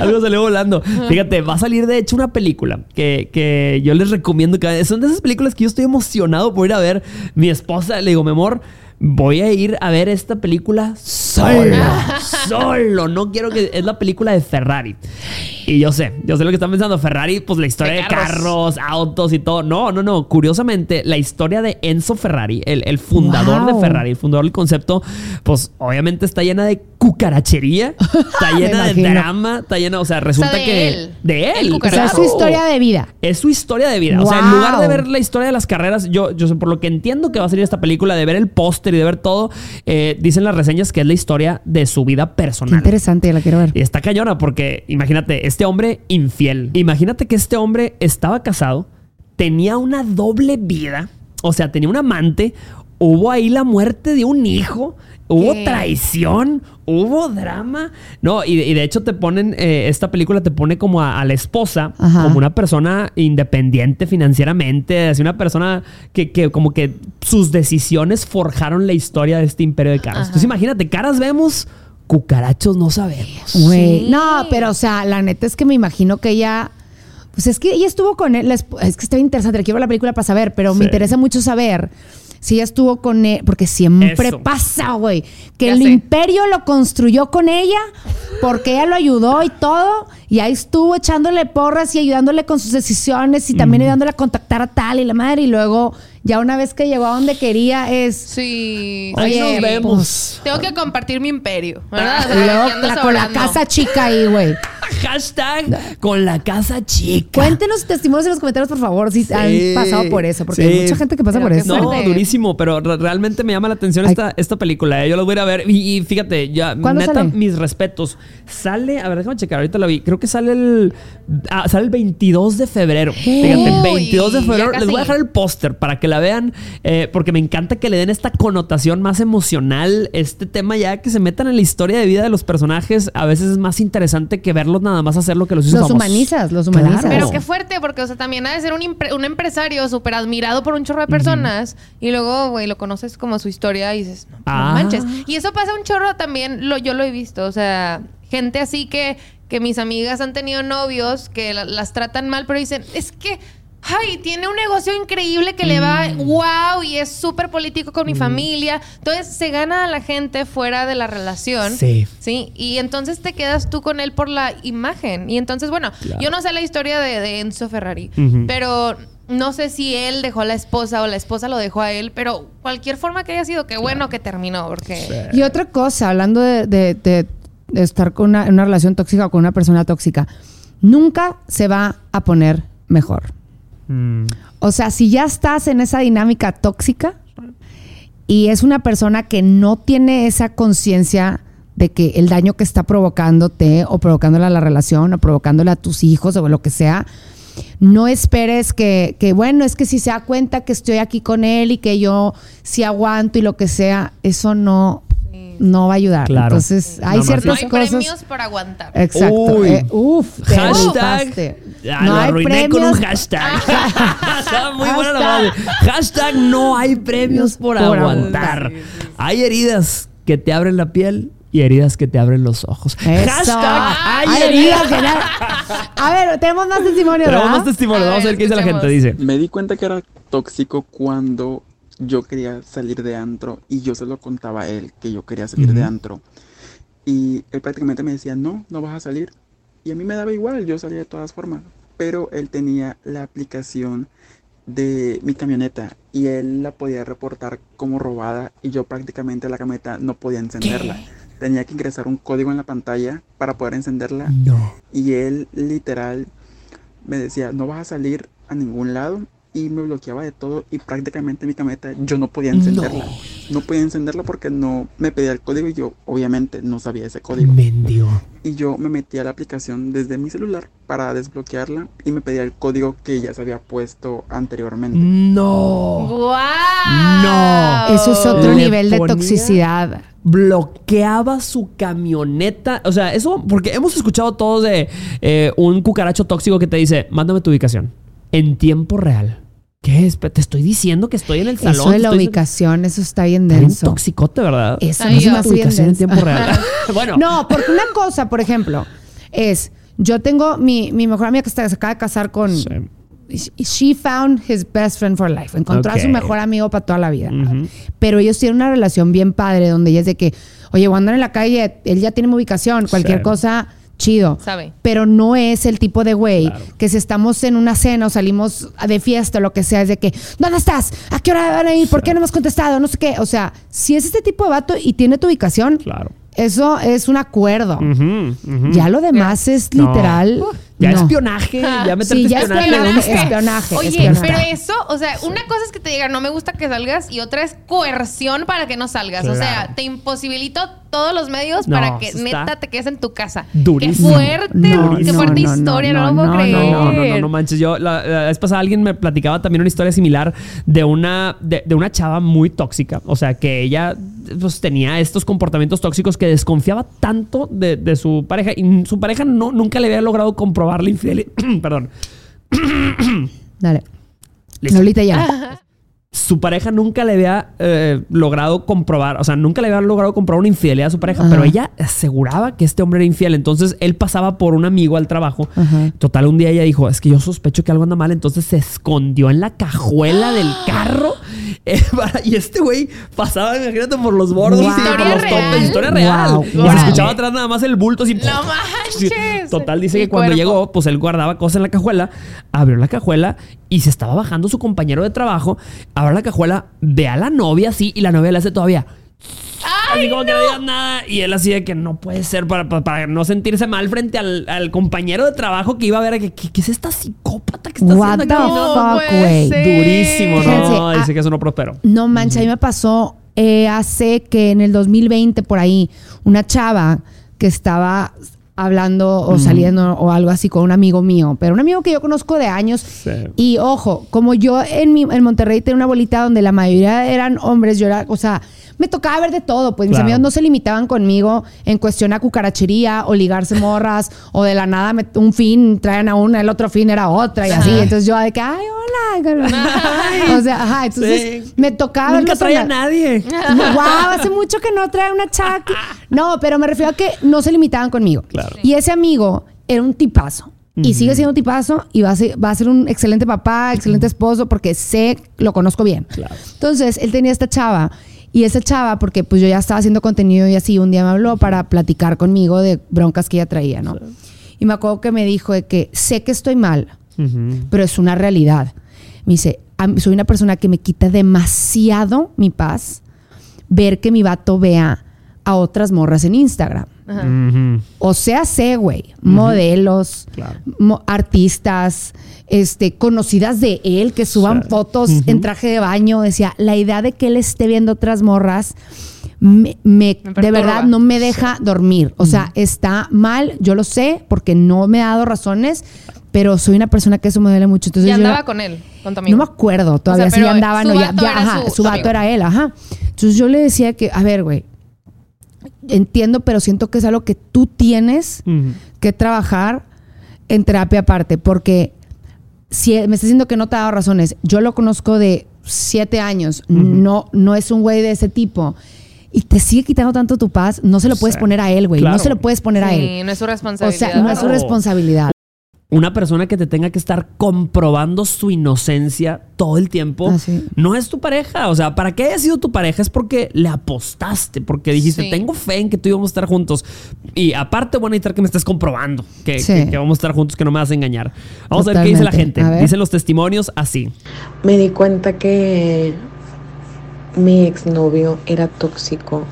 Algo salió volando. Fíjate, va a salir de hecho una película que, que yo les recomiendo. Que son de esas películas que yo estoy emocionado por ir a ver. Mi esposa le digo, mi amor, voy a ir a ver esta película solo. solo. No quiero que. Es la película de Ferrari. Y yo sé, yo sé lo que están pensando. Ferrari, pues la historia de, De carros. carros. autos y todo. No, no, no. Curiosamente, la historia de Enzo Ferrari, el, el fundador de. Ferrari, el fundador del concepto, pues obviamente está llena de cucarachería, está (laughs) llena de drama, está llena, o sea, resulta de que él. de él. O sea, es su historia de vida. Es su historia de vida. O sea, en lugar de ver la historia de las carreras, yo, yo sé, por lo que entiendo que va a salir esta película, de ver el póster y de ver todo, eh, dicen las reseñas que es la historia de su vida Qué personal. interesante, la quiero ver. Y está cañona porque imagínate, este hombre infiel. Imagínate que este hombre estaba casado, tenía una doble vida, o sea, tenía un amante, hubo ahí la muerte de un hijo, hubo ¿Qué? traición, hubo drama. No, y, y de hecho te ponen, eh, esta película te pone como a, a la esposa, Ajá. como una persona independiente financieramente, así una persona que, que como que sus decisiones forjaron la historia de este imperio de caras. Ajá. Entonces imagínate, caras vemos, cucarachos no sabemos. Güey. Sí. No, pero o sea, la neta es que me imagino que ella. Pues es que ella estuvo con él. Es que está interesante. le Quiero ver la película para saber, pero me interesa mucho saber si ella estuvo con él. Porque siempre Eso. pasa, güey. Que Ya el sé. imperio lo construyó con ella porque ella lo ayudó y todo. Y ahí estuvo echándole porras y ayudándole con sus decisiones y también ayudándole a contactar a tal y la madre. Y luego, ya una vez que llegó a donde quería, es. Sí. Ahí nos vemos. Tengo que compartir mi imperio, ¿verdad? Luego la- con la casa chica ahí, güey. (laughs) Hashtag con la casa chica. Cuéntenos testimonios en los comentarios, por favor, si Sí, han pasado por eso, porque sí. hay mucha gente que pasa Pero por eso. No, fuerte. durísimo, pero re- realmente me llama la atención Ay. esta, esta película. eh. Yo la voy a ir a ver. Y, y fíjate, ya, ¿Cuándo neta, sale? mis respetos. Sale, a ver, déjame checar, ahorita la vi. Creo que sale el. ah, sale el 22 de febrero. Fíjate, Uy, 22 de febrero. Les voy a dejar el póster para que la vean, eh, porque me encanta que le den esta connotación más emocional. Este tema ya que se metan en la historia de vida de los personajes, a veces es más interesante que verlos nada más hacer lo que los hizo Los famosos. humanizas, los humanizas. Claro. Pero qué fuerte, porque, o sea, también ha de ser un, un empresario súper admirado por un chorro de personas y luego, güey, lo conoces como su historia y dices, no, no Ah. manches. Y eso pasa un chorro también, lo, yo lo he visto, o sea, gente así que, que mis amigas han tenido novios que la- las tratan mal, pero dicen, es que... Ay, tiene un negocio increíble que le va, wow, y es súper político con mi familia. Entonces se gana a la gente fuera de la relación. Sí. Sí, y entonces te quedas tú con él por la imagen. Y entonces, bueno, Claro. yo no sé la historia de, de Enzo Ferrari, pero no sé si él dejó a la esposa o la esposa lo dejó a él, pero cualquier forma que haya sido, qué bueno que terminó, porque... Y otra cosa, hablando de, de- de- de estar con una, en una relación tóxica o con una persona tóxica, nunca se va a poner mejor. Mm. O sea, si ya estás en esa dinámica tóxica y es una persona que no tiene esa conciencia de que el daño que está provocándote o provocándole a la relación o provocándole a tus hijos o lo que sea, no esperes que, que, bueno, es que si se da cuenta que estoy aquí con él y que yo sí aguanto y lo que sea, eso no, no va a ayudar. Claro. Entonces, hay No, ciertas No hay cosas. premios por aguantar. Exacto. Uy. Eh, uf, Hashtag. Ya, no lo hay arruiné con un hashtag. (laughs) Estaba muy buena la Hashtag. madre. Hashtag no hay premios por, Por aguantar. aguantar. Hay heridas que te abren la piel y heridas que te abren los ojos. Eso. Hashtag Ay, hay heridas heridas. que A ver, tenemos más testimonios, Tenemos ¿verdad? más testimonios. Vamos a ver, qué dice la gente. Dice. Me di cuenta que era tóxico cuando yo quería salir de antro y yo se lo contaba a él que yo quería salir de antro. Y él prácticamente me decía, no, no vas a salir. Y a mí me daba igual, yo salía de todas formas. Pero él tenía la aplicación de mi camioneta y él la podía reportar como robada y yo prácticamente la camioneta no podía encenderla. Tenía que ingresar un código en la pantalla para poder encenderla No. y él literal me decía, no vas a salir a ningún lado y me bloqueaba de todo y prácticamente mi camioneta yo no podía encenderla. No, podía encenderla porque no me pedía el código y yo obviamente no sabía ese código. Mendigo. Y yo me metí a la aplicación desde mi celular para desbloquearla y me pedía el código que ya se había puesto anteriormente. No. ¡Guau! No. Eso es otro Le nivel de toxicidad. bloqueaba su camioneta. O sea, eso, porque hemos escuchado todos de eh, un cucaracho tóxico que te dice, mándame tu ubicación en tiempo real. ¿Qué es? Te estoy diciendo que estoy en el salón. Eso de la estoy- ubicación, eso está bien Está bien denso. toxicote, ¿verdad? Eso no tu bien ubicación en denso. tiempo real. (laughs) (laughs) bueno, No, porque una cosa, por ejemplo, es, yo tengo mi, mi mejor amiga que está- se acaba de casar con... Sí. She found his best friend for life. Encontró a su mejor amigo para toda la vida. Pero ellos tienen una relación bien padre donde ella es de que, oye, voy a andar en la calle, él ya tiene mi ubicación, cualquier Sí. cosa, chido. Sabe. Pero no es el tipo de güey Claro. que si estamos en una cena o salimos de fiesta o lo que sea, es de que, ¿dónde estás? ¿A qué hora van a ir? ¿Por qué no me has contestado? No sé qué. O sea, si es este tipo de vato y tiene tu ubicación, Claro. eso es un acuerdo. Ya lo demás es No. literal. Ya no. espionaje, ya meterte Sí, ya espionaje. espionaje, espionaje. Oye, espionaje. pero eso, o sea, una cosa es que te digan, no me gusta que salgas, y otra es coerción para que no salgas. O sea, te imposibilito todos los medios No, para que neta te quedes en tu casa. durísimo. Qué fuerte, No, qué no, fuerte no, historia, no, no, lo puedo no, creer. No, no, no, no manches. Yo, la, la vez pasada alguien me platicaba también una historia similar de una, de, de una chava muy tóxica. O sea, que ella pues, tenía estos comportamientos tóxicos que desconfiaba tanto de, de su pareja y su pareja no, nunca le había logrado comprobar la infidelidad. (clears throat) Perdón. Dale. Listo. Lolita ya. (laughs) Su pareja nunca le había eh, logrado comprobar, o sea, nunca le había logrado comprobar una infidelidad a su pareja, Ajá. pero ella aseguraba que este hombre era infiel. Entonces él pasaba por un amigo al trabajo. Ajá. Total, un día ella dijo: Es que yo sospecho que algo anda mal. Entonces se escondió en la cajuela del (gasps) carro. eh, (laughs) para- y este güey pasaba, imagínate, por los bordos y por ¿Historia los real? topes. Historia real. Wow, Y wow. se escuchaba atrás nada más el bulto así. No manches. Total, dice Mi que cuando cuerpo. llegó, pues él guardaba cosas en la cajuela, abrió la cajuela y se estaba bajando su compañero de trabajo, abre la cajuela, ve a la novia así y la novia le hace todavía. así como que no digas nada. Y él así de que no puede ser para, para, para no sentirse mal frente al, al compañero de trabajo que iba a ver a que, ¿qué, qué es esta psicópata que está What haciendo the aquí? No fuck, güey. Durísimo, ¿no? Fíjense, ah, Dice que eso no prosperó. No manches, a mí me pasó eh, hace que en el 2020 por ahí, una chava que estaba hablando o saliendo o algo así con un amigo mío, pero un amigo que yo conozco de años. Y ojo, como yo en, mi, en Monterrey tenía una bolita donde la mayoría eran hombres, yo era, o sea, me tocaba ver de todo, pues mis amigos no se limitaban conmigo en cuestión a cucarachería o ligarse morras o de la nada me- un fin traen a una, el otro fin era otra y así. Entonces yo de que, ay, hola. Ay. (laughs) o sea, ajá, entonces Sí. me tocaba Nunca trae a nadie. Wow, hace mucho que no trae una aquí. No, pero me refiero a que no se limitaban conmigo. Claro. Y ese amigo era un tipazo. Y sigue siendo un tipazo y va a, ser, va a ser un excelente papá, excelente esposo, porque sé, lo conozco bien. Claro. Entonces, él tenía esta chava. Y esa chava, porque pues yo ya estaba haciendo contenido y así, un día me habló para platicar conmigo de broncas que ella traía, ¿no? Y me acuerdo que me dijo de que sé que estoy mal, pero es una realidad. Me dice, "A mí- soy una persona que me quita demasiado mi paz ver que mi vato vea a otras morras en Instagram. Ajá. O sea, sé, güey, modelos, Claro. mo- artistas, este, conocidas de él que suban fotos en traje de baño. Decía, la idea de que él esté viendo otras morras me, me- Me de verdad no me deja dormir. O sea, está mal, yo lo sé, porque no me ha dado razones, pero soy una persona que eso me duele mucho. Entonces Y yo andaba era- con él, con tu amigo. no me acuerdo todavía O sea, si ya pero andaban su o ya, ya, ajá, su su vato amigo. era él, ajá. Entonces yo le decía que, a ver, güey, entiendo, pero siento que es algo que tú tienes que trabajar en terapia aparte, porque si me está diciendo que no te ha dado razones, yo lo conozco de siete años, no, no es un güey de ese tipo. y te sigue quitando tanto tu paz, no se lo puedes Sí. poner a él, güey. Claro. No se lo puedes poner a Sí, él. no es su O responsabilidad. sea, no es su responsabilidad. Una persona que te tenga que estar comprobando su inocencia todo el tiempo Ah, sí. no es tu pareja. O sea, para que haya sido tu pareja es porque le apostaste, porque dijiste, Sí. tengo fe en que tú íbamos a estar juntos. Y aparte, voy a necesitar que me estés comprobando que, Sí. que- que vamos a estar juntos, que no me vas a engañar. Vamos a ver qué dice la gente. Dicen los testimonios así. Me di cuenta que mi exnovio era tóxico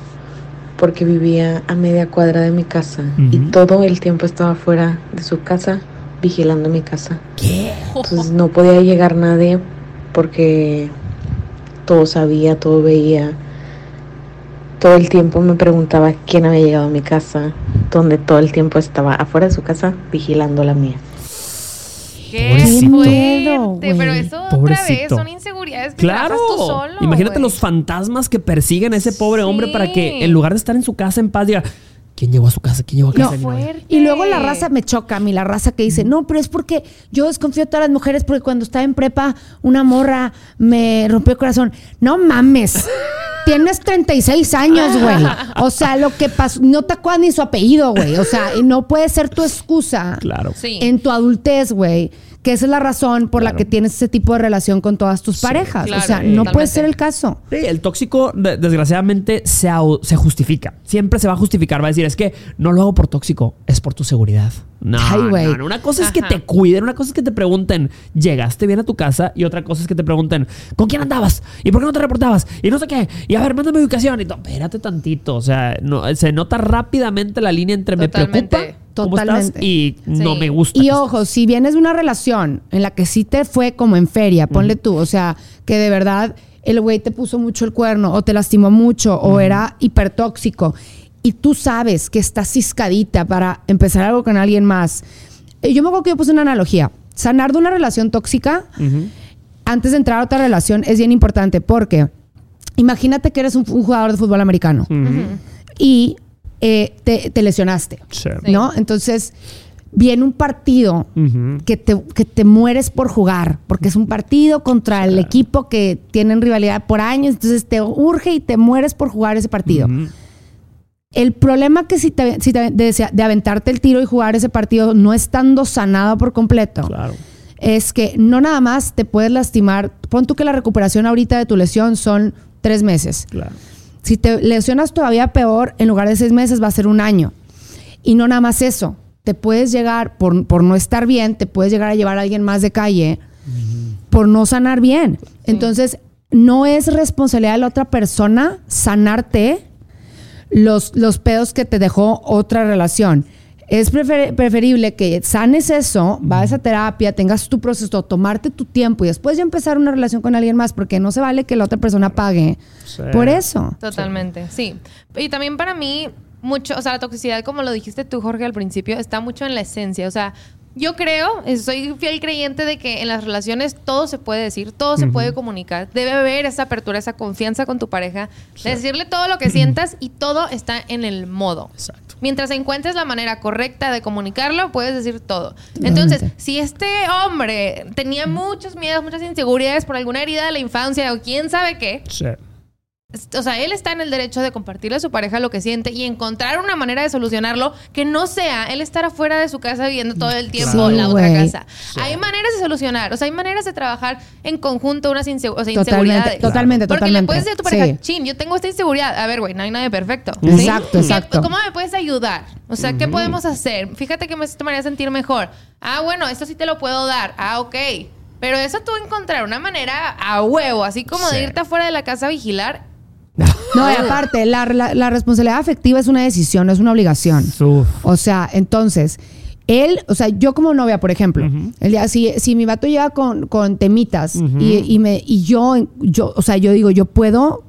porque vivía a media cuadra de mi casa y todo el tiempo estaba fuera de su casa vigilando mi casa. ¿Qué? Entonces no podía llegar nadie porque todo sabía, todo veía. Todo el tiempo me preguntaba quién había llegado a mi casa, donde todo el tiempo estaba afuera de su casa vigilando la mía. Qué Pobrecito. fuerte. Pero eso otra vez son inseguridades que Claro. trabajas tú solo. Imagínate güey. los fantasmas que persiguen a ese pobre hombre para que en lugar de estar en su casa en paz diga, ¿quién llegó a su casa? ¿Quién llegó a No, casa? de mi novia?" Fuerte. Y luego la raza me choca a mí, la raza que dice, no, pero es porque yo desconfío de todas las mujeres porque cuando estaba en prepa una morra me rompió el corazón. No mames. (laughs) Tienes 36 años, güey. O sea, lo que pasó, no te acuerdas ni su apellido, güey. O sea, y no puede ser tu excusa Claro. Sí. en tu adultez, güey. Que esa es la razón por la que tienes ese tipo de relación con todas tus parejas. claro, o sea, no puede ser el caso. Sí, el tóxico, de- desgraciadamente, se, justifica. Siempre se va a justificar. Va a decir, es que no lo hago por tóxico, es por tu seguridad. No, Ay, güey. no, no. Una cosa es que Ajá. te cuiden, una cosa es que te pregunten, ¿llegaste bien a tu casa? Y otra cosa es que te pregunten, ¿con quién andabas? ¿Y por qué no te reportabas? Y no sé qué. Y a ver, mándame ubicación. Y todo, espérate tantito. O sea, no, se nota rápidamente la línea entre me Totalmente. cómo estás y no me gusta. Y ojo, si vienes de una relación en la que sí te fue como en feria, ponle tú, o sea, que de verdad el güey te puso mucho el cuerno o te lastimó mucho o era hipertóxico y tú sabes que estás ciscadita para empezar algo con alguien más. Eh, Yo me acuerdo que yo puse una analogía. Sanar de una relación tóxica antes de entrar a otra relación es bien importante porque imagínate que eres un, un jugador de fútbol americano y eh, te, te lesionaste. Sí. ¿no? Entonces, viene un partido que, te, que te mueres por jugar, porque es un partido contra el equipo que tienen rivalidad por años, entonces te urge y te mueres por jugar ese partido. El problema que si te, si te- de, de aventarte el tiro y jugar ese partido no estando sanado por completo, Claro. es que no nada más te puedes lastimar. Pon tú que la recuperación ahorita de tu lesión son tres meses. Claro. Si te lesionas todavía peor, en lugar de seis meses va a ser un año. Y no nada más eso. Te puedes llegar, por, por no estar bien, te puedes llegar a llevar a alguien más de calle por no sanar bien. Entonces, no es responsabilidad de la otra persona sanarte los, los pedos que te dejó otra relación. Es prefer- preferible que sanes eso, vayas a terapia, tengas tu proceso, tomarte tu tiempo y después ya empezar una relación con alguien más, porque no se vale que la otra persona pague Sí. por eso. Totalmente, sí. Y también para mí, mucho, o sea, la toxicidad, como lo dijiste tú, Jorge, al principio, está mucho en la esencia. O sea, yo creo, eh, soy fiel creyente de que en las relaciones todo se puede decir, todo se puede comunicar. Debe haber esa apertura, esa confianza con tu pareja, decirle todo lo que sientas y todo está en el modo. Exacto. Mientras encuentres la manera correcta de comunicarlo, puedes decir todo. Entonces, si este hombre tenía muchos miedos, muchas inseguridades por alguna herida de la infancia o quién sabe qué, Sí. O sea, él está en el derecho de compartirle a su pareja lo que siente y encontrar una manera de solucionarlo que no sea él estar afuera de su casa viviendo todo el tiempo en la Sí, otra casa. Hay maneras de solucionar, o sea, hay maneras de trabajar en conjunto unas insegu- o sea, Totalmente, inseguridades. totalmente, Porque totalmente. le puedes decir a tu pareja, Sí. chin, yo tengo esta inseguridad. A ver, güey, no hay nadie perfecto. Exacto, ¿Qué- exacto. ¿Cómo me puedes ayudar? O sea, ¿qué podemos hacer? Fíjate que me haría sentir mejor. Ah, bueno, esto sí te lo puedo dar. Ah, ok. Pero eso tú encontrar una manera a huevo, así como Sí. de irte afuera de la casa a vigilar, (laughs) No, y aparte, la, la- la responsabilidad afectiva es una decisión, no es una obligación. Uf. O sea, entonces, él, o sea, yo como novia, por ejemplo, el día, si, si mi vato llega con, con temitas y, y me, y yo, yo, o sea, yo digo, yo puedo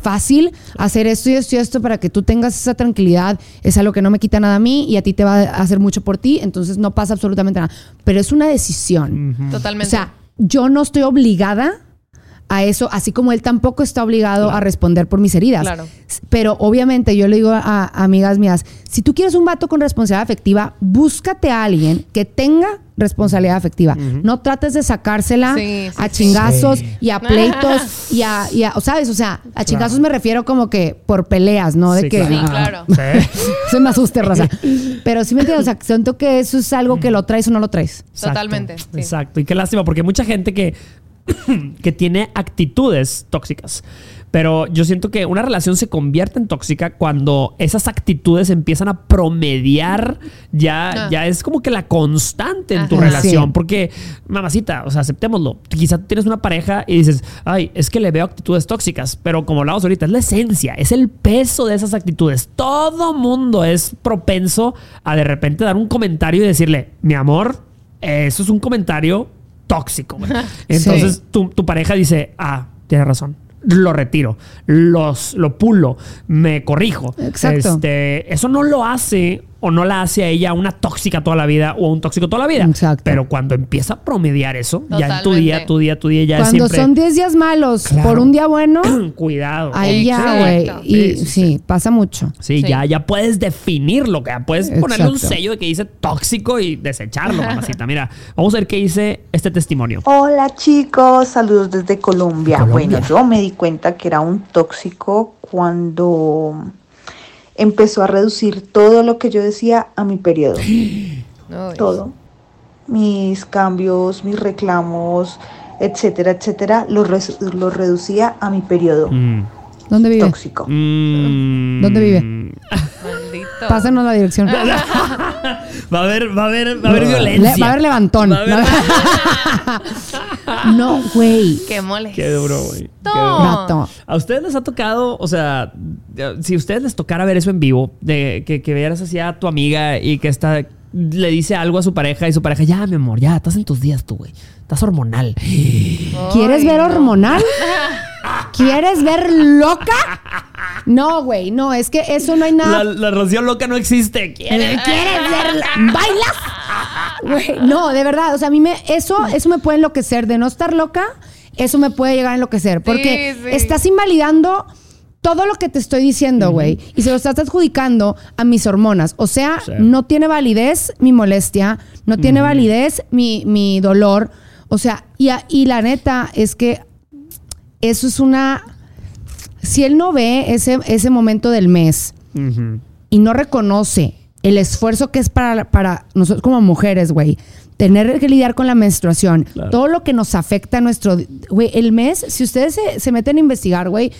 fácil hacer esto y esto y esto para que tú tengas esa tranquilidad, es algo que no me quita nada a mí y a ti te va a hacer mucho por ti, entonces no pasa absolutamente nada. Pero es una decisión. totalmente. O sea, yo no estoy obligada a eso, así como él tampoco está obligado a responder por mis heridas. Claro. Pero obviamente yo le digo a, a amigas mías, si tú quieres un vato con responsabilidad afectiva, búscate a alguien que tenga responsabilidad afectiva. No trates de sacársela Sí, sí, a chingazos Sí. y a pleitos (laughs) y a, y a- o sabes, o sea, a chingazos me refiero como que por peleas, ¿no? De Sí, que Sí, claro. (laughs) se me asuste, raza. (laughs) Pero sí me entiendes, o sea, siento que eso es algo que lo traes o no lo traes. Exacto, Totalmente, sí. Exacto. Y qué lástima, porque hay mucha gente que, (coughs) que tiene actitudes tóxicas. Pero yo siento que una relación se convierte en tóxica cuando esas actitudes empiezan a promediar, ya, Ah. ya es como que la constante en tu relación. Sí. Porque, mamacita, o sea, aceptémoslo. Quizá tú tienes una pareja y dices, ay, es que le veo actitudes tóxicas. Pero como hablamos ahorita, es la esencia, es el peso de esas actitudes. Todo mundo es propenso a de repente dar un comentario y decirle, mi amor, eso es un comentario tóxico. güey". Entonces tu, tu pareja dice, ah, tienes razón. Lo retiro, los, lo pulo, me corrijo. Exacto. Este, eso no lo hace o no la hace a ella una tóxica toda la vida o un tóxico toda la vida. Exacto. Pero cuando empieza a promediar eso, ya en tu día, tu día, tu día, ya es Cuando siempre. son 10 días malos Claro. por un día bueno, (clears throat) Cuidado. ahí ya, güey. Y Sí, sí, sí, sí. pasa mucho. Sí, Sí. Ya, ya puedes definirlo, que ya puedes ponerle un sello de que dice tóxico y desecharlo, mamacita. Mira, vamos a ver qué dice este testimonio. Hola chicos, saludos desde Colombia. Colombia. Bueno, yo me di cuenta que era un tóxico cuando empezó a reducir todo lo que yo decía a mi periodo. (gasps) Todo. Mis cambios, mis reclamos, etcétera, etcétera, los, los reducía a mi periodo Mm. ¿Dónde vive? tóxico. Mm. ¿Dónde vive? (laughs) Maldito. Pásanos la dirección. (laughs) Va a haber, va a haber, va a haber Le- violencia. va a haber levantón. Va a haber- no, güey. (laughs) Qué moles. Qué duro, güey. ¿A ustedes les ha tocado, o sea, si a ustedes les tocara ver eso en vivo, de que, que vieras así a tu amiga y que está, le dice algo a su pareja y su pareja, ya, mi amor, ya, estás en tus días tú, güey. Estás hormonal. ¿Quieres ver hormonal? (laughs) ¿Quieres ver loca? No, güey, no, es que eso no hay La, nada. la Rocío loca no existe. ¿Quiere? ¿Quieres (laughs) verla? ¿Bailas? Güey, no, de verdad, o sea, a mí me, eso, eso me puede enloquecer. De no estar loca, eso me puede llegar a enloquecer. Porque Sí, sí. estás invalidando todo lo que te estoy diciendo, güey. Y se lo estás adjudicando a mis hormonas. O sea, Sí. no tiene validez mi molestia, no tiene validez mi, mi dolor. O sea, y, a- y la neta es que eso es una... Si él no ve ese, ese momento del mes y no reconoce el esfuerzo que es para, para nosotros como mujeres, güey, tener que lidiar con la menstruación, Claro. todo lo que nos afecta a nuestro, güey, el mes, si ustedes se, se meten a investigar, güey,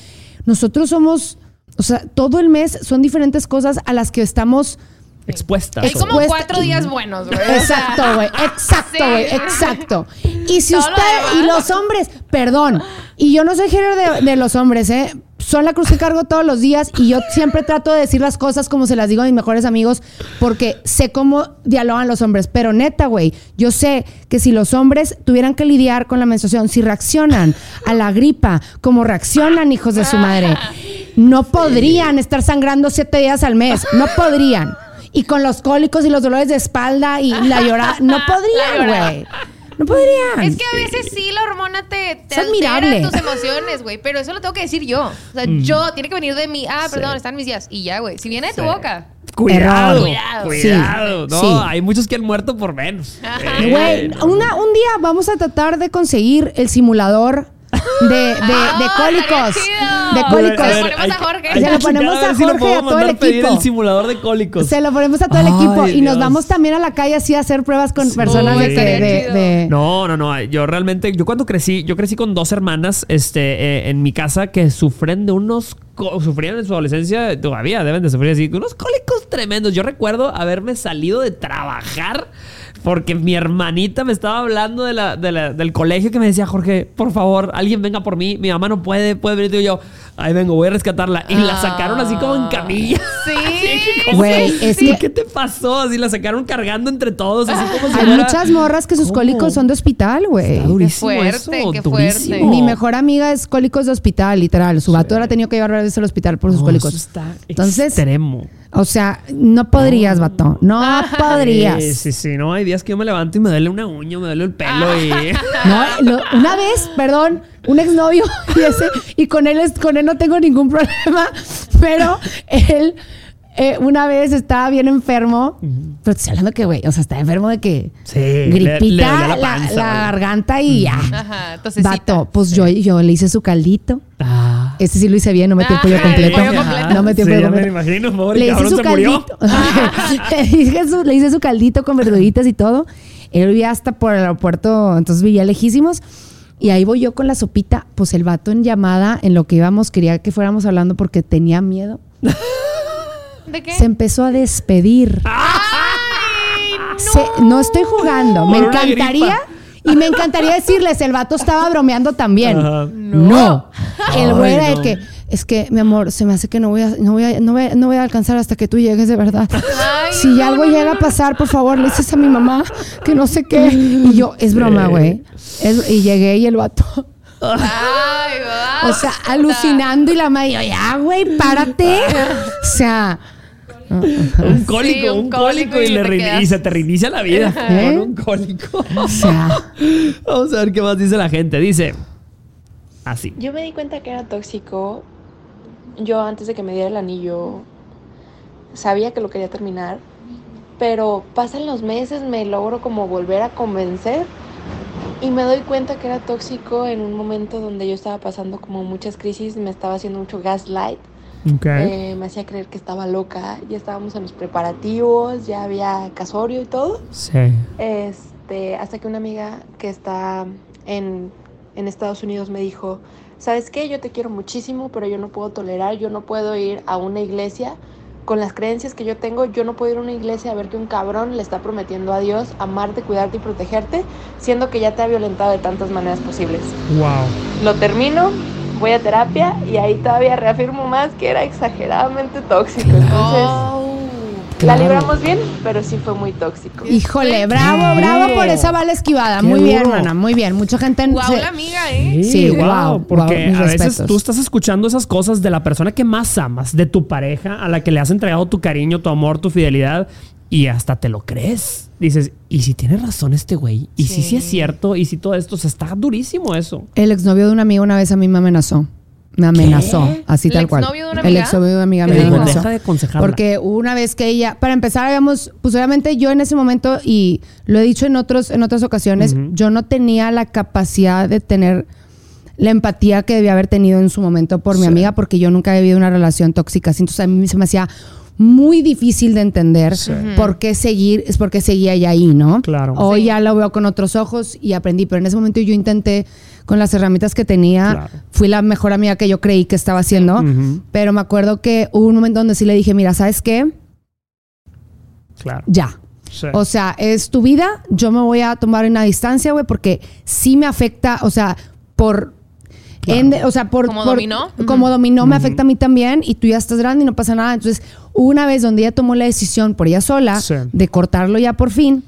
nosotros somos, o sea, todo el mes son diferentes cosas a las que estamos... Expuesta. Hay como Expuesta- cuatro días buenos, güey. (laughs) Exacto, güey, exacto, Sí. güey, exacto. Y si Todo lo usted, y los hombres, perdón, y yo no soy género de, de los hombres, ¿eh? Son la cruz que cargo todos los días y yo siempre trato de decir las cosas como se las digo a mis mejores amigos porque sé cómo dialogan los hombres. Pero neta, güey, yo sé que si los hombres tuvieran que lidiar con la menstruación, si reaccionan a la gripa como reaccionan hijos de su madre, no podrían estar sangrando siete días al mes. No podrían. Y con los cólicos y los dolores de espalda y (laughs) la llorada, no llorada. güey. No podrían. Es que a veces sí la hormona te, te Es altera tus emociones, güey. Pero eso lo tengo que decir yo. O sea, yo, tiene que venir de mí. Ah, perdón, están mis días. Y ya, güey. Si viene de tu Sí. boca. Cuidado. Cuidado. Cuidado. Sí, No, sí. hay muchos que han muerto por menos. Eh, Güey, no, una, un día vamos a tratar de conseguir el simulador de, de, de Ah, cólicos. De cólicos. ver, ponemos a Jorge. Se lo ponemos a lo Jorge y a todo el equipo. el simulador de cólicos. Se lo ponemos a todo el Ay, equipo y nos vamos también a la calle así a hacer pruebas con personas Uy, de, No, no, no. Yo realmente, yo cuando crecí, yo crecí con dos hermanas este, eh, en mi casa que sufren de unos, sufrían en su adolescencia, todavía deben de sufrir así, unos cólicos tremendos. Yo recuerdo haberme salido de trabajar porque mi hermanita me estaba hablando de la, de la- del colegio que me decía, Jorge, por favor, alguien venga por mí, mi mamá no puede, puede venir. Digo yo, ahí vengo, voy a rescatarla. Y la sacaron así como en camilla. Sí. (laughs) Güey, es ¿sí? que- ¿Qué te pasó? Así la sacaron cargando entre todos, así como si Hay fuera- muchas morras que sus ¿Cómo? cólicos son de hospital, güey. Está durísimo fuerte, eso, qué durísimo. fuerte. Mi mejor amiga es cólicos de hospital, literal. Su vato la ha tenido que llevar varias veces al hospital por sus No, cólicos. eso está Entonces, extremo. O sea, no podrías, vato. No podrías. Sí, sí, sí. No, hay días que yo me levanto y me duele una uña, me duele el pelo y... (laughs) No, lo- una vez, perdón, un exnovio (laughs) y ese, y con él es, con él no tengo ningún problema, (laughs) pero él eh, una vez estaba bien enfermo, pero te estoy hablando que, güey, o sea, está enfermo de que Sí, le- gripita, le dolía la la, panza, la güey. garganta y ya. Ajá. Vato, pues yo, yo le hice su caldito. Ah. Ese sí lo hice bien, no metí el Ah, pollo completo. pollo completo. No metí el Sí, pollo ya me completo. imagino, pobre Le hice su se murió. caldito. (laughs) le, hice su, le hice su caldito con verduritas y todo. Él vivía hasta por el aeropuerto, entonces vivía lejísimos. Y ahí voy yo con la sopita. Pues el vato en llamada, en lo que íbamos, quería que fuéramos hablando porque tenía miedo. (laughs) ¿De qué? Se empezó a despedir. Se- no estoy jugando. Me encantaría. Y me encantaría decirles, el vato estaba bromeando también. Ajá. No. El güey Ay, era de no. que, es que, mi amor, se me hace que no voy a, no voy a, no voy a, no voy a alcanzar hasta que tú llegues de verdad. Ay, si no, algo no, llega a pasar, por favor, le dices a mi mamá que no sé qué. Y yo, es broma, güey. Es- y llegué y el vato, Ay, o sea, alucinando y la madre, ya, güey, párate. O sea, Un (laughs) cólico, Sí, un un cólico, cólico y, y le y se te reinicia la vida ¿Eh? con un cólico. (laughs) o sea. Vamos a ver qué más dice la gente. Dice así. Yo me di cuenta que era tóxico. Yo antes de que me diera el anillo sabía que lo quería terminar, pero pasan los meses, me logro como volver a convencer y me doy cuenta que era tóxico en un momento donde yo estaba pasando como muchas crisis, me estaba haciendo mucho gaslight, Eh, me hacía creer que estaba loca, ya estábamos en los preparativos, ya había casorio y todo. Sí. Este, hasta que una amiga que está en, en Estados Unidos me dijo, ¿sabes qué? Yo te quiero muchísimo, pero yo no puedo tolerar, yo no puedo ir a una iglesia con las creencias que yo tengo, yo no puedo ir a una iglesia a ver que un cabrón le está prometiendo a Dios amarte, cuidarte y protegerte, siendo que ya te ha violentado de tantas maneras posibles. Wow. Lo termino, voy a terapia y ahí todavía reafirmo más que era exageradamente tóxico. Entonces, Oh. la libramos bien, pero sí fue muy tóxico. Híjole, bravo, bravo por esa bala esquivada. Qué Muy bien, duro. hermana, muy bien. Mucha gente Wow, se- la amiga, ¿eh? Sí, wow, wow, porque wow, a veces respetos. tú estás escuchando esas cosas de la persona que más amas, de tu pareja, a la que le has entregado tu cariño, tu amor, tu fidelidad, y hasta te lo crees. Dices, ¿y si tiene razón este güey? ¿Y si sí es cierto? ¿Y si todo esto? O sea, está durísimo eso. El exnovio de una amiga una vez a mí me amenazó. Me amenazó, así ¿El tal cual. exnovio de una El amiga? exnovio de una amiga ¿Qué me dijo? amenazó. Deja de aconsejarla. Porque una vez que ella, para empezar, habíamos, pues obviamente yo en ese momento, y lo he dicho en otros, en otras ocasiones, yo no tenía la capacidad de tener la empatía que debía haber tenido en su momento por mi amiga, porque yo nunca he vivido una relación tóxica. así. Entonces a mí se me hacía muy difícil de entender Sí. por qué seguir, es porque seguía ella ahí, ¿no? Claro. Hoy Sí. ya lo veo con otros ojos y aprendí, pero en ese momento yo intenté con las herramientas que tenía, Claro. fui la mejor amiga que yo creí que estaba haciendo, pero me acuerdo que hubo un momento donde sí le dije, mira, ¿sabes qué? Claro. Ya. Sí. O sea, es tu vida, yo me voy a tomar una distancia, güey, porque sí me afecta, o sea, por... Claro. ende- o sea, por... ¿Como por- dominó? Como Ujú. dominó me afecta a mí también y tú ya estás grande y no pasa nada. Entonces, una vez donde ella tomó la decisión por ella sola Sí. de cortarlo ya por fin.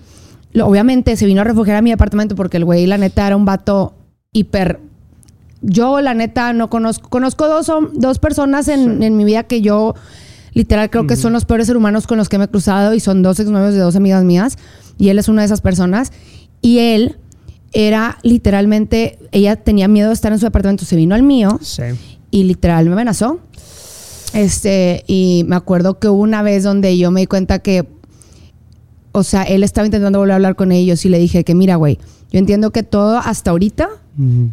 Lo- obviamente se vino a refugiar a mi apartamento porque el güey, la neta, era un vato hiper... Yo, la neta, no conozco... Conozco dos, dos personas en, Sí. en mi vida que yo... Literal, creo que son los peores seres humanos con los que me he cruzado y son dos exnovios de dos amigas mías. Y él es una de esas personas. Y él era literalmente, ella tenía miedo de estar en su apartamento, se vino al mío Sí. y literal me amenazó. Este, y me acuerdo que hubo una vez donde yo me di cuenta que, o sea, él estaba intentando volver a hablar con ellos y le dije que, mira, güey, yo entiendo que todo hasta ahorita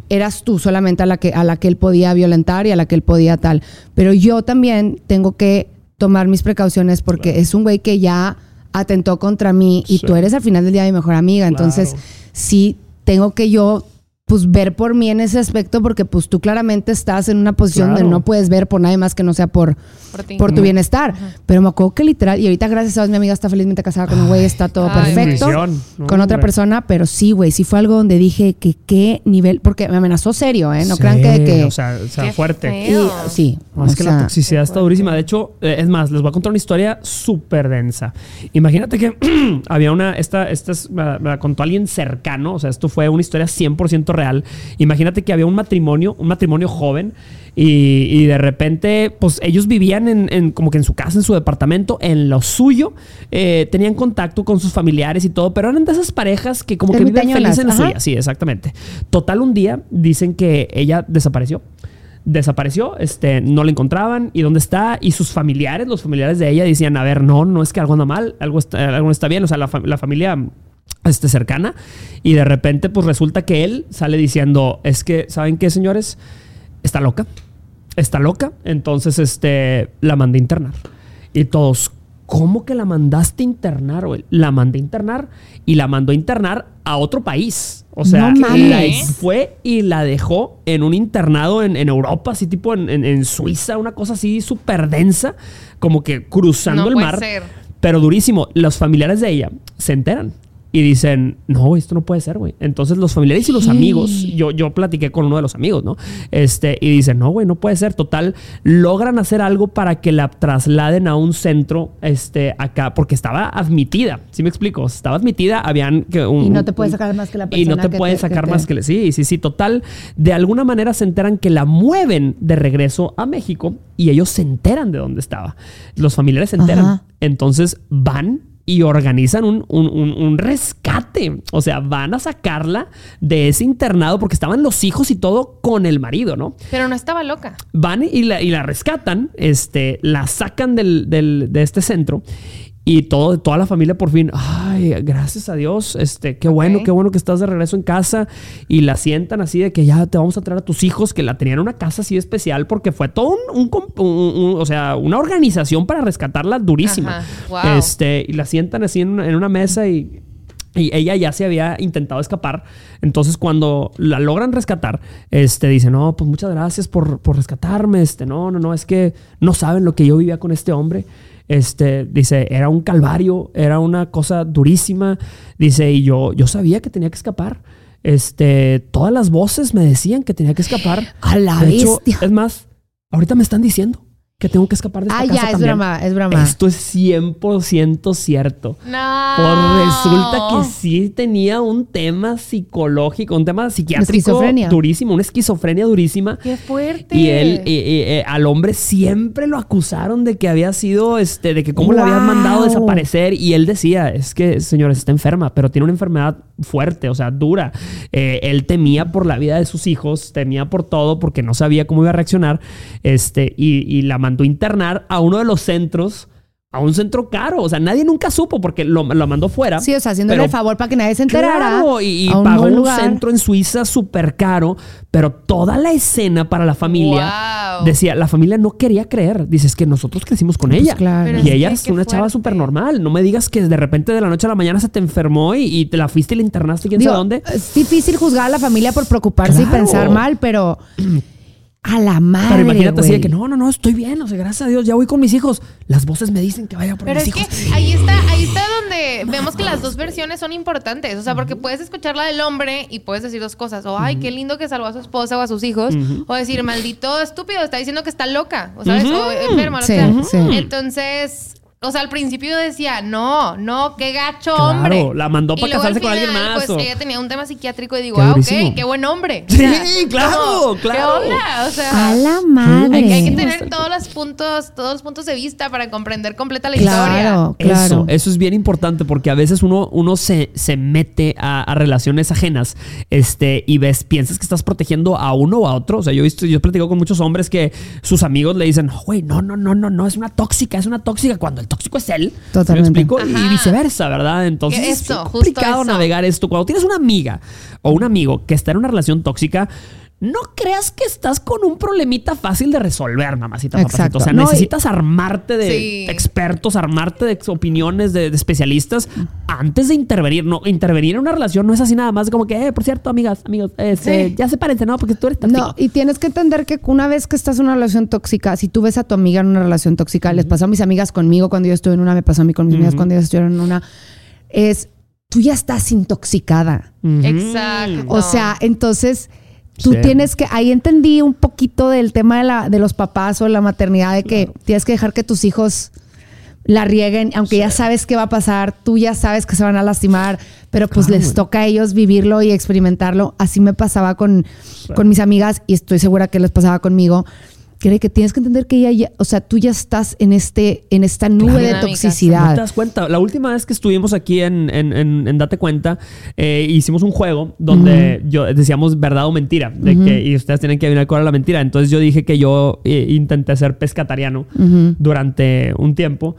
eras tú solamente a la que a la que él podía violentar y a la que él podía tal, pero yo también tengo que tomar mis precauciones porque es un güey que ya atentó contra mí y Sí. tú eres al final del día mi mejor amiga, entonces sí tengo que yo pues ver por mí en ese aspecto porque pues tú claramente estás en una posición Claro. donde no puedes ver por nadie más que no sea por, Por ti. por tu bienestar. Pero me acuerdo que literal, y ahorita gracias a Dios mi amiga está felizmente casada con un güey, está todo Ay, perfecto. No, con otra persona, pero sí, güey, sí fue algo donde dije que qué nivel, porque me amenazó serio, ¿eh? No Sí, crean que... de que O sea, o sea, Qué fuerte. y- sí, No, o es que la sea, toxicidad está durísima. De hecho, eh, es más, les voy a contar una historia súper densa. Imagínate que (clears throat) había una, esta, esta es- me la, me la contó alguien cercano, o sea, esto fue una historia 100% real. Imagínate que había un matrimonio, un matrimonio joven, Y, y de repente, pues ellos vivían en, en como que en su casa, en su departamento, en lo suyo. eh, tenían contacto con sus familiares y todo, pero eran de esas parejas que como que viven felices en la ajá. suya. Sí, exactamente. Total, un día dicen que ella desapareció. Desapareció, este, no la encontraban y dónde está. Y sus familiares, los familiares de ella, decían: A ver, no, no es que algo anda mal, algo está, algo no está bien. O sea, la, fa- la familia este, cercana. Y de repente, pues resulta que él sale diciendo: Es que, ¿saben qué, señores? Está loca. Está loca. Entonces, este, la mandé a internar. Y todos, ¿cómo que la mandaste a internar, güey? La mandé a internar y la mandó a internar a otro país. O sea, No la fue y la dejó en un internado en, en Europa, así tipo en, en- en Suiza, una cosa así súper densa, como que cruzando No el puede mar. ser. Pero durísimo. Los familiares de ella se enteran y dicen, no, esto no puede ser, güey. Entonces los familiares y los amigos, yo, yo platiqué con uno de los amigos, ¿no? Este, y dicen, no, güey, no puede ser. Total, logran hacer algo para que la trasladen a un centro, este, acá, porque estaba admitida. ¿Sí me explico? Estaba admitida, habían que un, Y no te puede un- sacar más que la y no persona te pueden sacar que te- más que. Sí, sí, sí. Total. De alguna manera se enteran que la mueven de regreso a México y ellos se enteran de dónde estaba. Los familiares se enteran. Ajá. Entonces van y organizan un, un- un- un rescate. O sea, van a sacarla de ese internado porque estaban los hijos y todo con el marido, ¿no? Pero no estaba loca. van y la, y la rescatan, este, la sacan del, del- de este centro y todo, toda la familia por fin, ay, gracias a Dios, este, qué bueno, qué bueno que estás de regreso en casa y la sientan así de que ya te vamos a traer a tus hijos, que la tenían en una casa así especial porque fue todo un, un comp- un- un- o sea, una organización para rescatarla durísima. Wow. Este, y la sientan así en una, en una mesa y y ella ya se había intentado escapar. Entonces, cuando la logran rescatar, este dice: No, pues muchas gracias por, por rescatarme. Este, no, no, no, es que no saben lo que yo vivía con este hombre. Este, dice, era un calvario, era una cosa durísima. Dice, y yo, yo sabía que tenía que escapar. Este, todas las voces me decían que tenía que escapar. A la De hecho, bestia. es más, ahorita me están diciendo que tengo que escapar de esta Ah, casa ya, es broma, es broma. Esto es 100% cierto. No. Pues resulta que sí tenía un tema psicológico, un tema psiquiátrico Esquizofrenia. durísimo, una esquizofrenia durísima. Qué fuerte. Y él, eh, al hombre siempre lo acusaron de que había sido, este, de que cómo le habían mandado Wow. desaparecer. Y él decía, es que, señores, está enferma, pero tiene una enfermedad fuerte, o sea, dura. Eh, él temía por la vida de sus hijos, temía por todo, porque no sabía cómo iba a reaccionar. Este, y, y la mandó a internar a uno de los centros, a un centro caro. O sea, nadie nunca supo porque lo, lo mandó fuera. Sí, o sea, haciéndole Pero el favor para que nadie se enterara. Claro, y, y a un pagó un centro en Suiza súper caro, pero toda la escena para la familia Wow. decía, la familia no quería creer. Dices que nosotros crecimos con Pues ella. claro. Y es ella que es qué una chava fuerte. súper normal. No me digas que de repente de la noche a la mañana se te enfermó y, y te la fuiste y la internaste quién Digo, sabe dónde. Es difícil juzgar a la familia por preocuparse Claro. y pensar mal, pero (clears throat) a la madre. Pero imagínate así de que no, no, no, estoy bien, o sea, gracias a Dios, ya voy con mis hijos. Las voces me dicen que vaya por Pero mis es hijos. que ahí está, ahí está donde vemos que las dos versiones son importantes. O sea, porque puedes escuchar la del hombre y puedes decir dos cosas. O, ay, qué lindo que salvó a su esposa o a sus hijos. O decir, maldito estúpido, está diciendo que está loca. O sabes, o enferma, lo Sí, que sea. sí. Entonces, o sea, al principio yo decía, no, no, qué gacho Claro, hombre. la mandó para casarse con alguien más, Pues o- ella tenía un tema psiquiátrico y digo, Qué ah, durísimo. ok, qué buen hombre. O Sí, sea, claro, claro. ¿Qué onda? O sea, A la madre. hay que, hay que tener todos los puntos, todos los puntos de vista para comprender completa la Claro, historia. claro. Eso, eso es bien importante porque a veces uno, uno se, se mete a, a relaciones ajenas este, y ves, piensas que estás protegiendo a uno o a otro. O sea, yo he visto, yo he platicado con muchos hombres que sus amigos le dicen, "No, güey, no, no, no, no, no, es una tóxica, es una tóxica, cuando el tóxico es él. ¿Sí Totalmente. ¿Me explico? Ajá. Y viceversa, ¿verdad? Entonces es justo complicado eso. navegar esto. Cuando tienes una amiga o un amigo que está en una relación tóxica, no creas que estás con un problemita fácil de resolver, mamacita. papacito. Exacto. O sea, No, y- necesitas armarte de Sí. expertos, armarte de opiniones de, de especialistas antes de intervenir. No, intervenir en una relación no es así nada más como que, eh, por cierto, amigas, amigos, este, Sí. ya sepárense, ¿no? Porque tú eres tóxico. No, y tienes que entender que una vez que estás en una relación tóxica, si tú ves a tu amiga en una relación tóxica, les pasó a mis amigas conmigo cuando yo estuve en una, me pasó a mí con mis amigas cuando ellas estuvieron en una, es, tú ya estás intoxicada. Exacto. O sea, entonces tú Sí. tienes que, ahí entendí un poquito del tema de, la, de los papás o la maternidad, de que tienes que dejar que tus hijos la rieguen, aunque ya sabes qué va a pasar, tú ya sabes que se van a lastimar, pero pues Claro, les toca a ellos vivirlo y experimentarlo. Así me pasaba con, con mis amigas y estoy segura que les pasaba conmigo. Que, que tienes que entender que ella ya, o sea, tú ya estás en este, en esta nube Claro. de Dinámicas. ¿No te toxicidad. das cuenta? La última vez que estuvimos aquí en, en- en- en Date Cuenta, eh, hicimos un juego donde yo decíamos verdad o mentira. De que, y ustedes tienen que adivinar cuál era la mentira. Entonces yo dije que yo eh, intenté ser pescatariano durante un tiempo.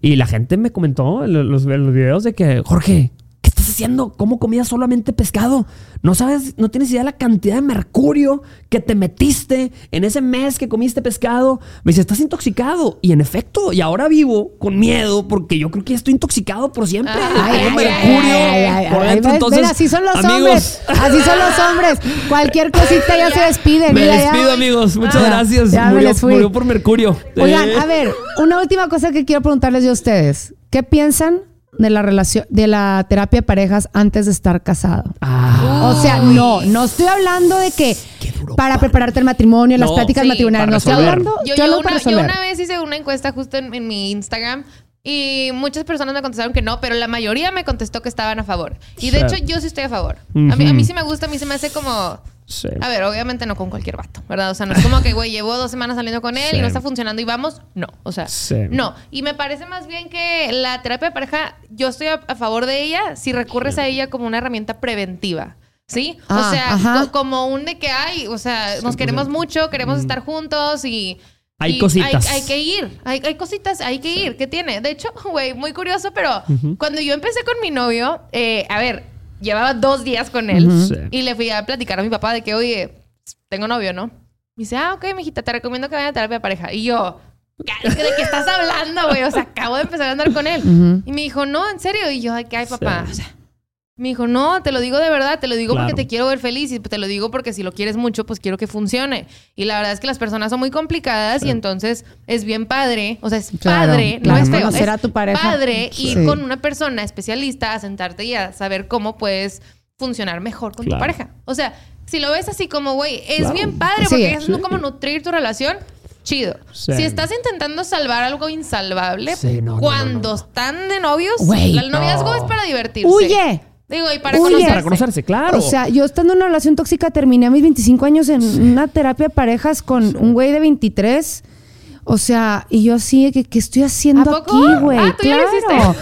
Y la gente me comentó en los, videos de que, Jorge, ¿qué estás haciendo? ¿Cómo comías solamente pescado? No sabes, no tienes idea de la cantidad de mercurio que te metiste en ese mes que comiste pescado. Me dice, estás intoxicado. Y en efecto, y ahora vivo con miedo porque yo creo que ya estoy intoxicado por siempre. Ay, Tengo ay, mercurio Ay, ay, por ay, dentro. ven, Entonces, ven, así son los amigos, hombres. Así son los hombres. Cualquier cosita ya se despiden. Me mira, ya. despido, amigos. Muchas Ya, gracias. ya me murió, les fui. murió por mercurio. Oigan, Eh, a ver, una última cosa que quiero preguntarles yo a ustedes. ¿Qué piensan de la relación, de la terapia de parejas antes de estar casado? ah, O sea, no, no estoy hablando de que para prepararte el matrimonio, las pláticas sí, matrimoniales, no estoy hablando, Yo, yo, yo hablo una, para yo una vez hice una encuesta justo en, en mi Instagram y muchas personas me contestaron que no, pero la mayoría me contestó que estaban a favor. Y de Sí. hecho yo sí estoy a favor. a, mí, a mí Ujú. sí me gusta, a mí se me hace como... sí. A ver, obviamente no con cualquier vato, ¿verdad? O sea, no es como que, güey, llevo dos semanas saliendo con él Sí. y no está funcionando y vamos. No, o sea, Sí. no. Y me parece más bien que la terapia de pareja, yo estoy a, a favor de ella si recurres a ella como una herramienta preventiva. ¿Sí? Ah, o sea, ajá. co- como un de que hay, o sea, nos queremos mucho, queremos estar juntos y... Hay y cositas. Hay, hay que ir, hay, hay cositas, hay que ir. ¿Qué tiene? De hecho, (laughs) güey, muy curioso, pero cuando yo empecé con mi novio, eh, a ver, llevaba dos días con él Sí. y le fui a platicar a mi papá de que, oye, tengo novio, ¿no? Me dice, ah, ok, mijita, te recomiendo que vaya a terapia de pareja. Y yo, ¿qué- ¿de qué estás hablando, güey? O sea, acabo de empezar a andar con él. Y me dijo, no, en serio. Y yo, ay, ¿qué hay, papá? O sea, me dijo, no, te lo digo de verdad, te lo digo Claro. porque te quiero ver feliz y te lo digo porque si lo quieres mucho, pues quiero que funcione. Y la verdad es que las personas son muy complicadas y entonces es bien padre, o sea, es Claro, padre, claro, no es feo, conocer es a tu pareja. padre ir con una persona especialista a sentarte y a saber cómo puedes funcionar mejor con Claro. tu pareja. O sea, si lo ves así como, güey, es Claro. bien padre Sí. porque es Sí. como nutrir tu relación. Chido. Sí. Si estás intentando salvar algo insalvable, Sí, no, no, cuando no, no. están de novios, el noviazgo es para divertirse. ¡Huye! Digo, y para Huye. conocerse. Para conocerse, claro. O sea, yo estando en una relación tóxica terminé a mis 25 años en una terapia de parejas con un güey de 23. O sea, y yo así, ¿qué, qué estoy haciendo ¿A poco? aquí, güey? Ah, ¿tú ya lo claro.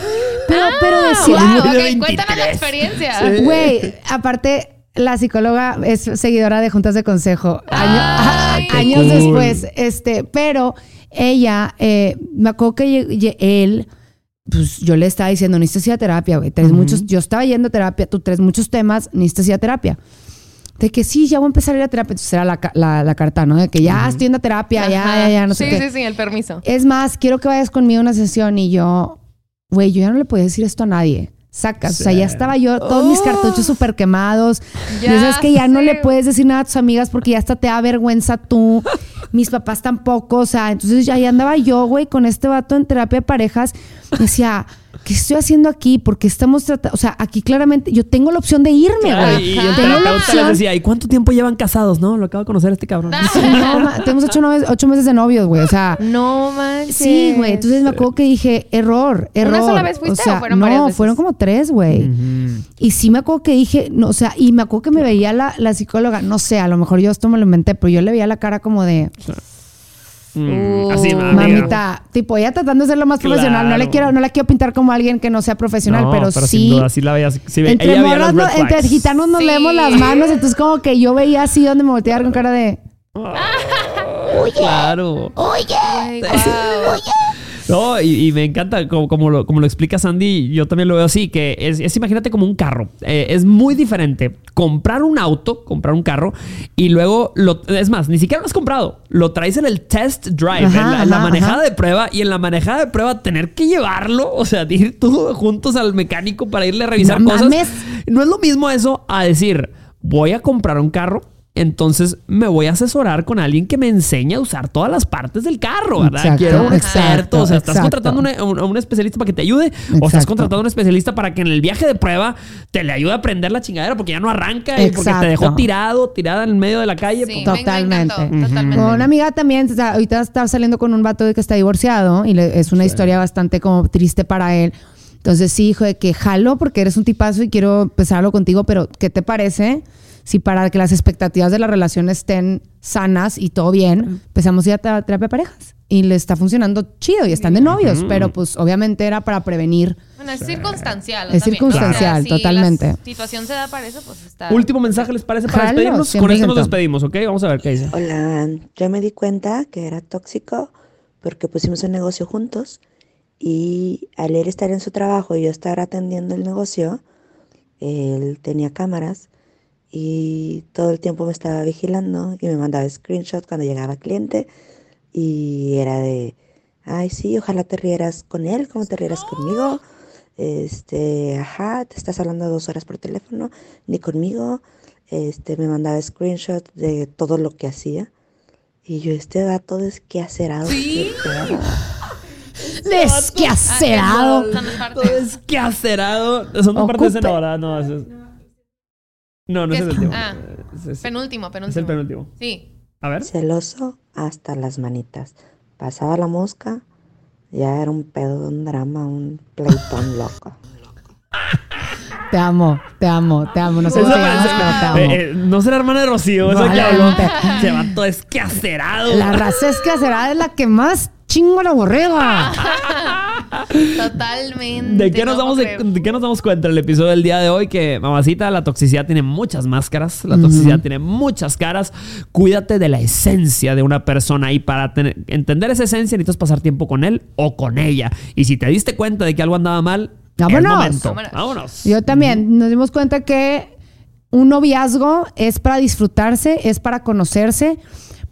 Pero, pero Ah, decía, wow, Muy de ok, cuéntanos la 23. experiencia. güey, aparte, la psicóloga es seguidora de juntas de consejo. Año- Ay, (laughs) a- años cool. después, este, pero ella, eh, me acuerdo que él, pues yo le estaba diciendo, necesitas ir a terapia, güey. Traes muchos, yo estaba yendo a terapia, tú traes muchos temas, necesitas ir a terapia. De que sí, ya voy a empezar a ir a terapia. Entonces era la, la, la carta, ¿no? De que ya estoy yendo a terapia, ya, ya, ya, no sé sí, qué. Sí, sí, el permiso. Es más, quiero que vayas conmigo a una sesión y yo, güey, yo ya no le podía decir esto a nadie. Sacas, o sea, ya estaba yo, todos mis cartuchos súper quemados. Oh. Ya Ya es que ya no sé. le puedes decir nada a tus amigas porque ya hasta te da vergüenza tú. (laughs) Mis papás tampoco, o sea, entonces ahí andaba yo, güey, con este vato en terapia de parejas. Decía, ¿qué estoy haciendo aquí? Porque estamos tratando, o sea, aquí claramente yo tengo la opción de irme, Claro, güey. y Tengo la terapeuta les opción. decía, ¿y cuánto tiempo llevan casados? No, lo acabo de conocer a este cabrón. Sí, no, ma- tenemos ocho, ocho meses de novios, güey, o sea. No manches. Sí, güey. Entonces me acuerdo que dije, error, error. ¿Una sola vez fuiste o fueron no, varias veces? fueron como tres, güey. Y sí me acuerdo que dije, no, o sea, y me acuerdo que me veía la, la psicóloga, no sé, a lo mejor yo esto me lo inventé, pero yo le veía la cara como de, Mm, así, Uh, amiga. mamita, tipo, ella tratando de ser lo más Claro. profesional. No le quiero, no la quiero pintar como alguien que no sea profesional, No, pero, sin sí. duda, sí la veías. Sí, ve- entre ella veía entre gitanos nos Sí. leemos las manos, entonces como que yo veía así donde me volteaba con cara de, Claro. Güey, guau. No, y, y me encanta como, como, lo, como lo explica Sandy, yo también lo veo así, que es, es imagínate como un carro. Eh, es muy diferente comprar un auto, comprar un carro, y luego, lo, es más, ni siquiera lo has comprado, lo traes en el test drive, Ajá, en, la, en la ajá, manejada ajá. de prueba, y en la manejada de prueba tener que llevarlo, o sea, ir tú juntos al mecánico para irle a revisar No cosas. mames. No es lo mismo eso a decir, voy a comprar un carro, entonces me voy a asesorar con alguien que me enseñe a usar todas las partes del carro, ¿verdad? Exacto, Quiero un exacto, experto. O sea, estás exacto. contratando a un, especialista para que te ayude o estás contratando a un especialista para que en el viaje de prueba te le ayude a prender la chingadera porque ya no arranca y porque te dejó tirado, tirada en el medio de la calle. Sí, pues, me- me Totalmente. totalmente. Con una amiga también, o sea, ahorita está saliendo con un vato de que está divorciado y le- es una historia bastante como triste para él. Entonces sí, hijo de que jalo porque eres un tipazo y quiero empezarlo contigo, pero ¿qué te parece si para que las expectativas de la relación estén sanas y todo bien, empezamos a ir a ter- terapia de parejas? Y le está funcionando chido y están de novios, pero pues obviamente era para prevenir. Bueno, es circunstancial. Es también. circunstancial, O sea, si totalmente. La situación se da para eso, pues está. Último mensaje, ¿les parece para Jalo, despedirnos? Con esto nos 100%. despedimos, ¿ok? Vamos a ver qué dice. Hola, yo me di cuenta que era tóxico porque pusimos un negocio juntos y al él estar en su trabajo y yo estar atendiendo el negocio, él tenía cámaras y todo el tiempo me estaba vigilando y me mandaba screenshot cuando llegaba cliente y era de, ay sí, ojalá te rieras con él como te rieras conmigo. Este, ajá, te estás hablando dos horas por teléfono, ni conmigo. Este, me mandaba screenshot de todo lo que hacía. Y yo, este vato desquacerado. ¿Sí? (laughs) pedo. Desquacerado. Ah, son las Todo partes. es que acerado. Son dos partes de no, ¿verdad? No, eso es- no, no es ¿Qué el último. Ah. Es- es- Penúltimo, penúltimo. es el penúltimo. Sí. A ver. Celoso hasta las manitas. Pasaba la mosca, ya era un pedo, un drama, un pleitón loco. (laughs) Te amo, te amo, te amo. No sé si Esa te llamas, parece- pero te amo. eh, eh, no será hermana de Rocío, esa que habló. Se va todo es que acerado. La raza es que será es la que más chingo la borrega. Totalmente. ¿De qué, nos no damos, de, qué nos damos cuenta en el episodio del día de hoy? Que, mamacita, la toxicidad tiene muchas máscaras. La toxicidad tiene muchas caras. Cuídate de la esencia de una persona. Y para tener- entender esa esencia, necesitas pasar tiempo con él o con ella. Y si te diste cuenta de que algo andaba mal, Vámonos. Vámonos. Yo también nos dimos cuenta que un noviazgo es para disfrutarse, es para conocerse,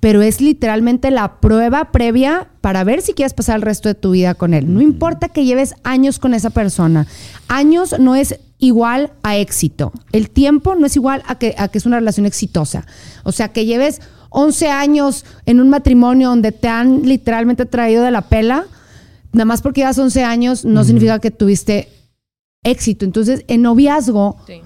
pero es literalmente la prueba previa para ver si quieres pasar el resto de tu vida con él. No importa que lleves años con esa persona. Años no es igual a éxito. El tiempo no es igual a que, a que es una relación exitosa. O sea, que lleves 11 años en un matrimonio donde te han literalmente traído de la pela, nada más porque llevas 11 años no significa que tuviste éxito. Entonces, en noviazgo, Sí.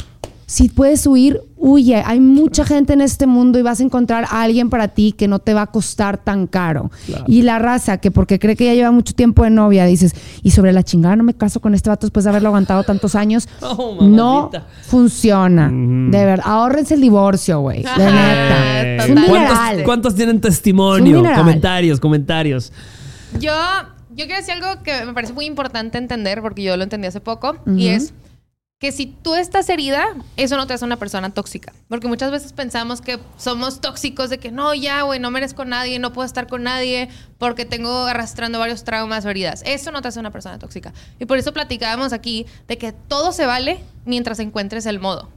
si puedes huir, huye. Hay mucha gente en este mundo y vas a encontrar a alguien para ti que no te va a costar tan caro. Y la raza, que porque cree que ya lleva mucho tiempo de novia, dices, y sobre la chingada no me caso con este vato después de haberlo aguantado tantos años. (laughs) Oh, no funciona. De verdad, ahórrense el divorcio, güey. (laughs) De neta. ¿cuántos, cuántos tienen Es testimonio? Comentarios, comentarios. Yo, yo quiero decir algo que me parece muy importante entender, porque yo lo entendí hace poco, y es que si tú estás herida, eso no te hace una persona tóxica. Porque muchas veces pensamos que somos tóxicos de que no, ya, güey, no merezco a nadie, no puedo estar con nadie porque tengo arrastrando varios traumas o heridas. Eso no te hace una persona tóxica. Y por eso platicábamos aquí de que todo se vale mientras encuentres el modo.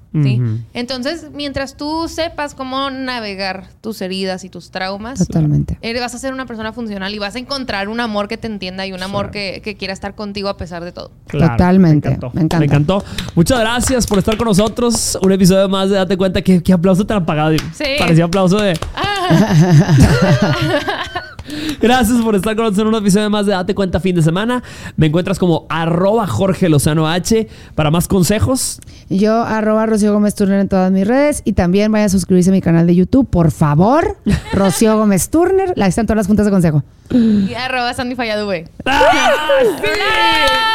Entonces, mientras tú sepas cómo navegar tus heridas y tus traumas, Totalmente. Eres- vas a ser una persona funcional y vas a encontrar un amor que te entienda y un amor que, que quiera estar contigo a pesar de todo. Totalmente. Me encantó. Me encanta. Me encantó. Muchas gracias por estar con nosotros. Un episodio más de Date Cuenta. que qué aplauso tan apagado. Sí. Parecía aplauso de. (laughs) (laughs) Gracias por estar con nosotros en un episodio más de Date Cuenta fin de semana. Me encuentras como arroba Jorge Lozano H. Para más consejos, Yo, arroba Rocío Gómez Turner en todas mis redes y también vaya a suscribirse a mi canal de YouTube, por favor. (laughs) Rocío Gómez Turner, la están todas las juntas de consejo. Y arroba Sandy Falladube. ¡Ah, sí!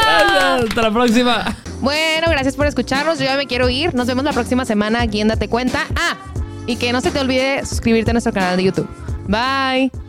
Gracias. Hasta la próxima. Bueno, gracias por escucharnos. Yo ya me quiero ir. Nos vemos la próxima semana aquí en Date Cuenta. Ah, y que no se te olvide suscribirte a nuestro canal de YouTube. Bye.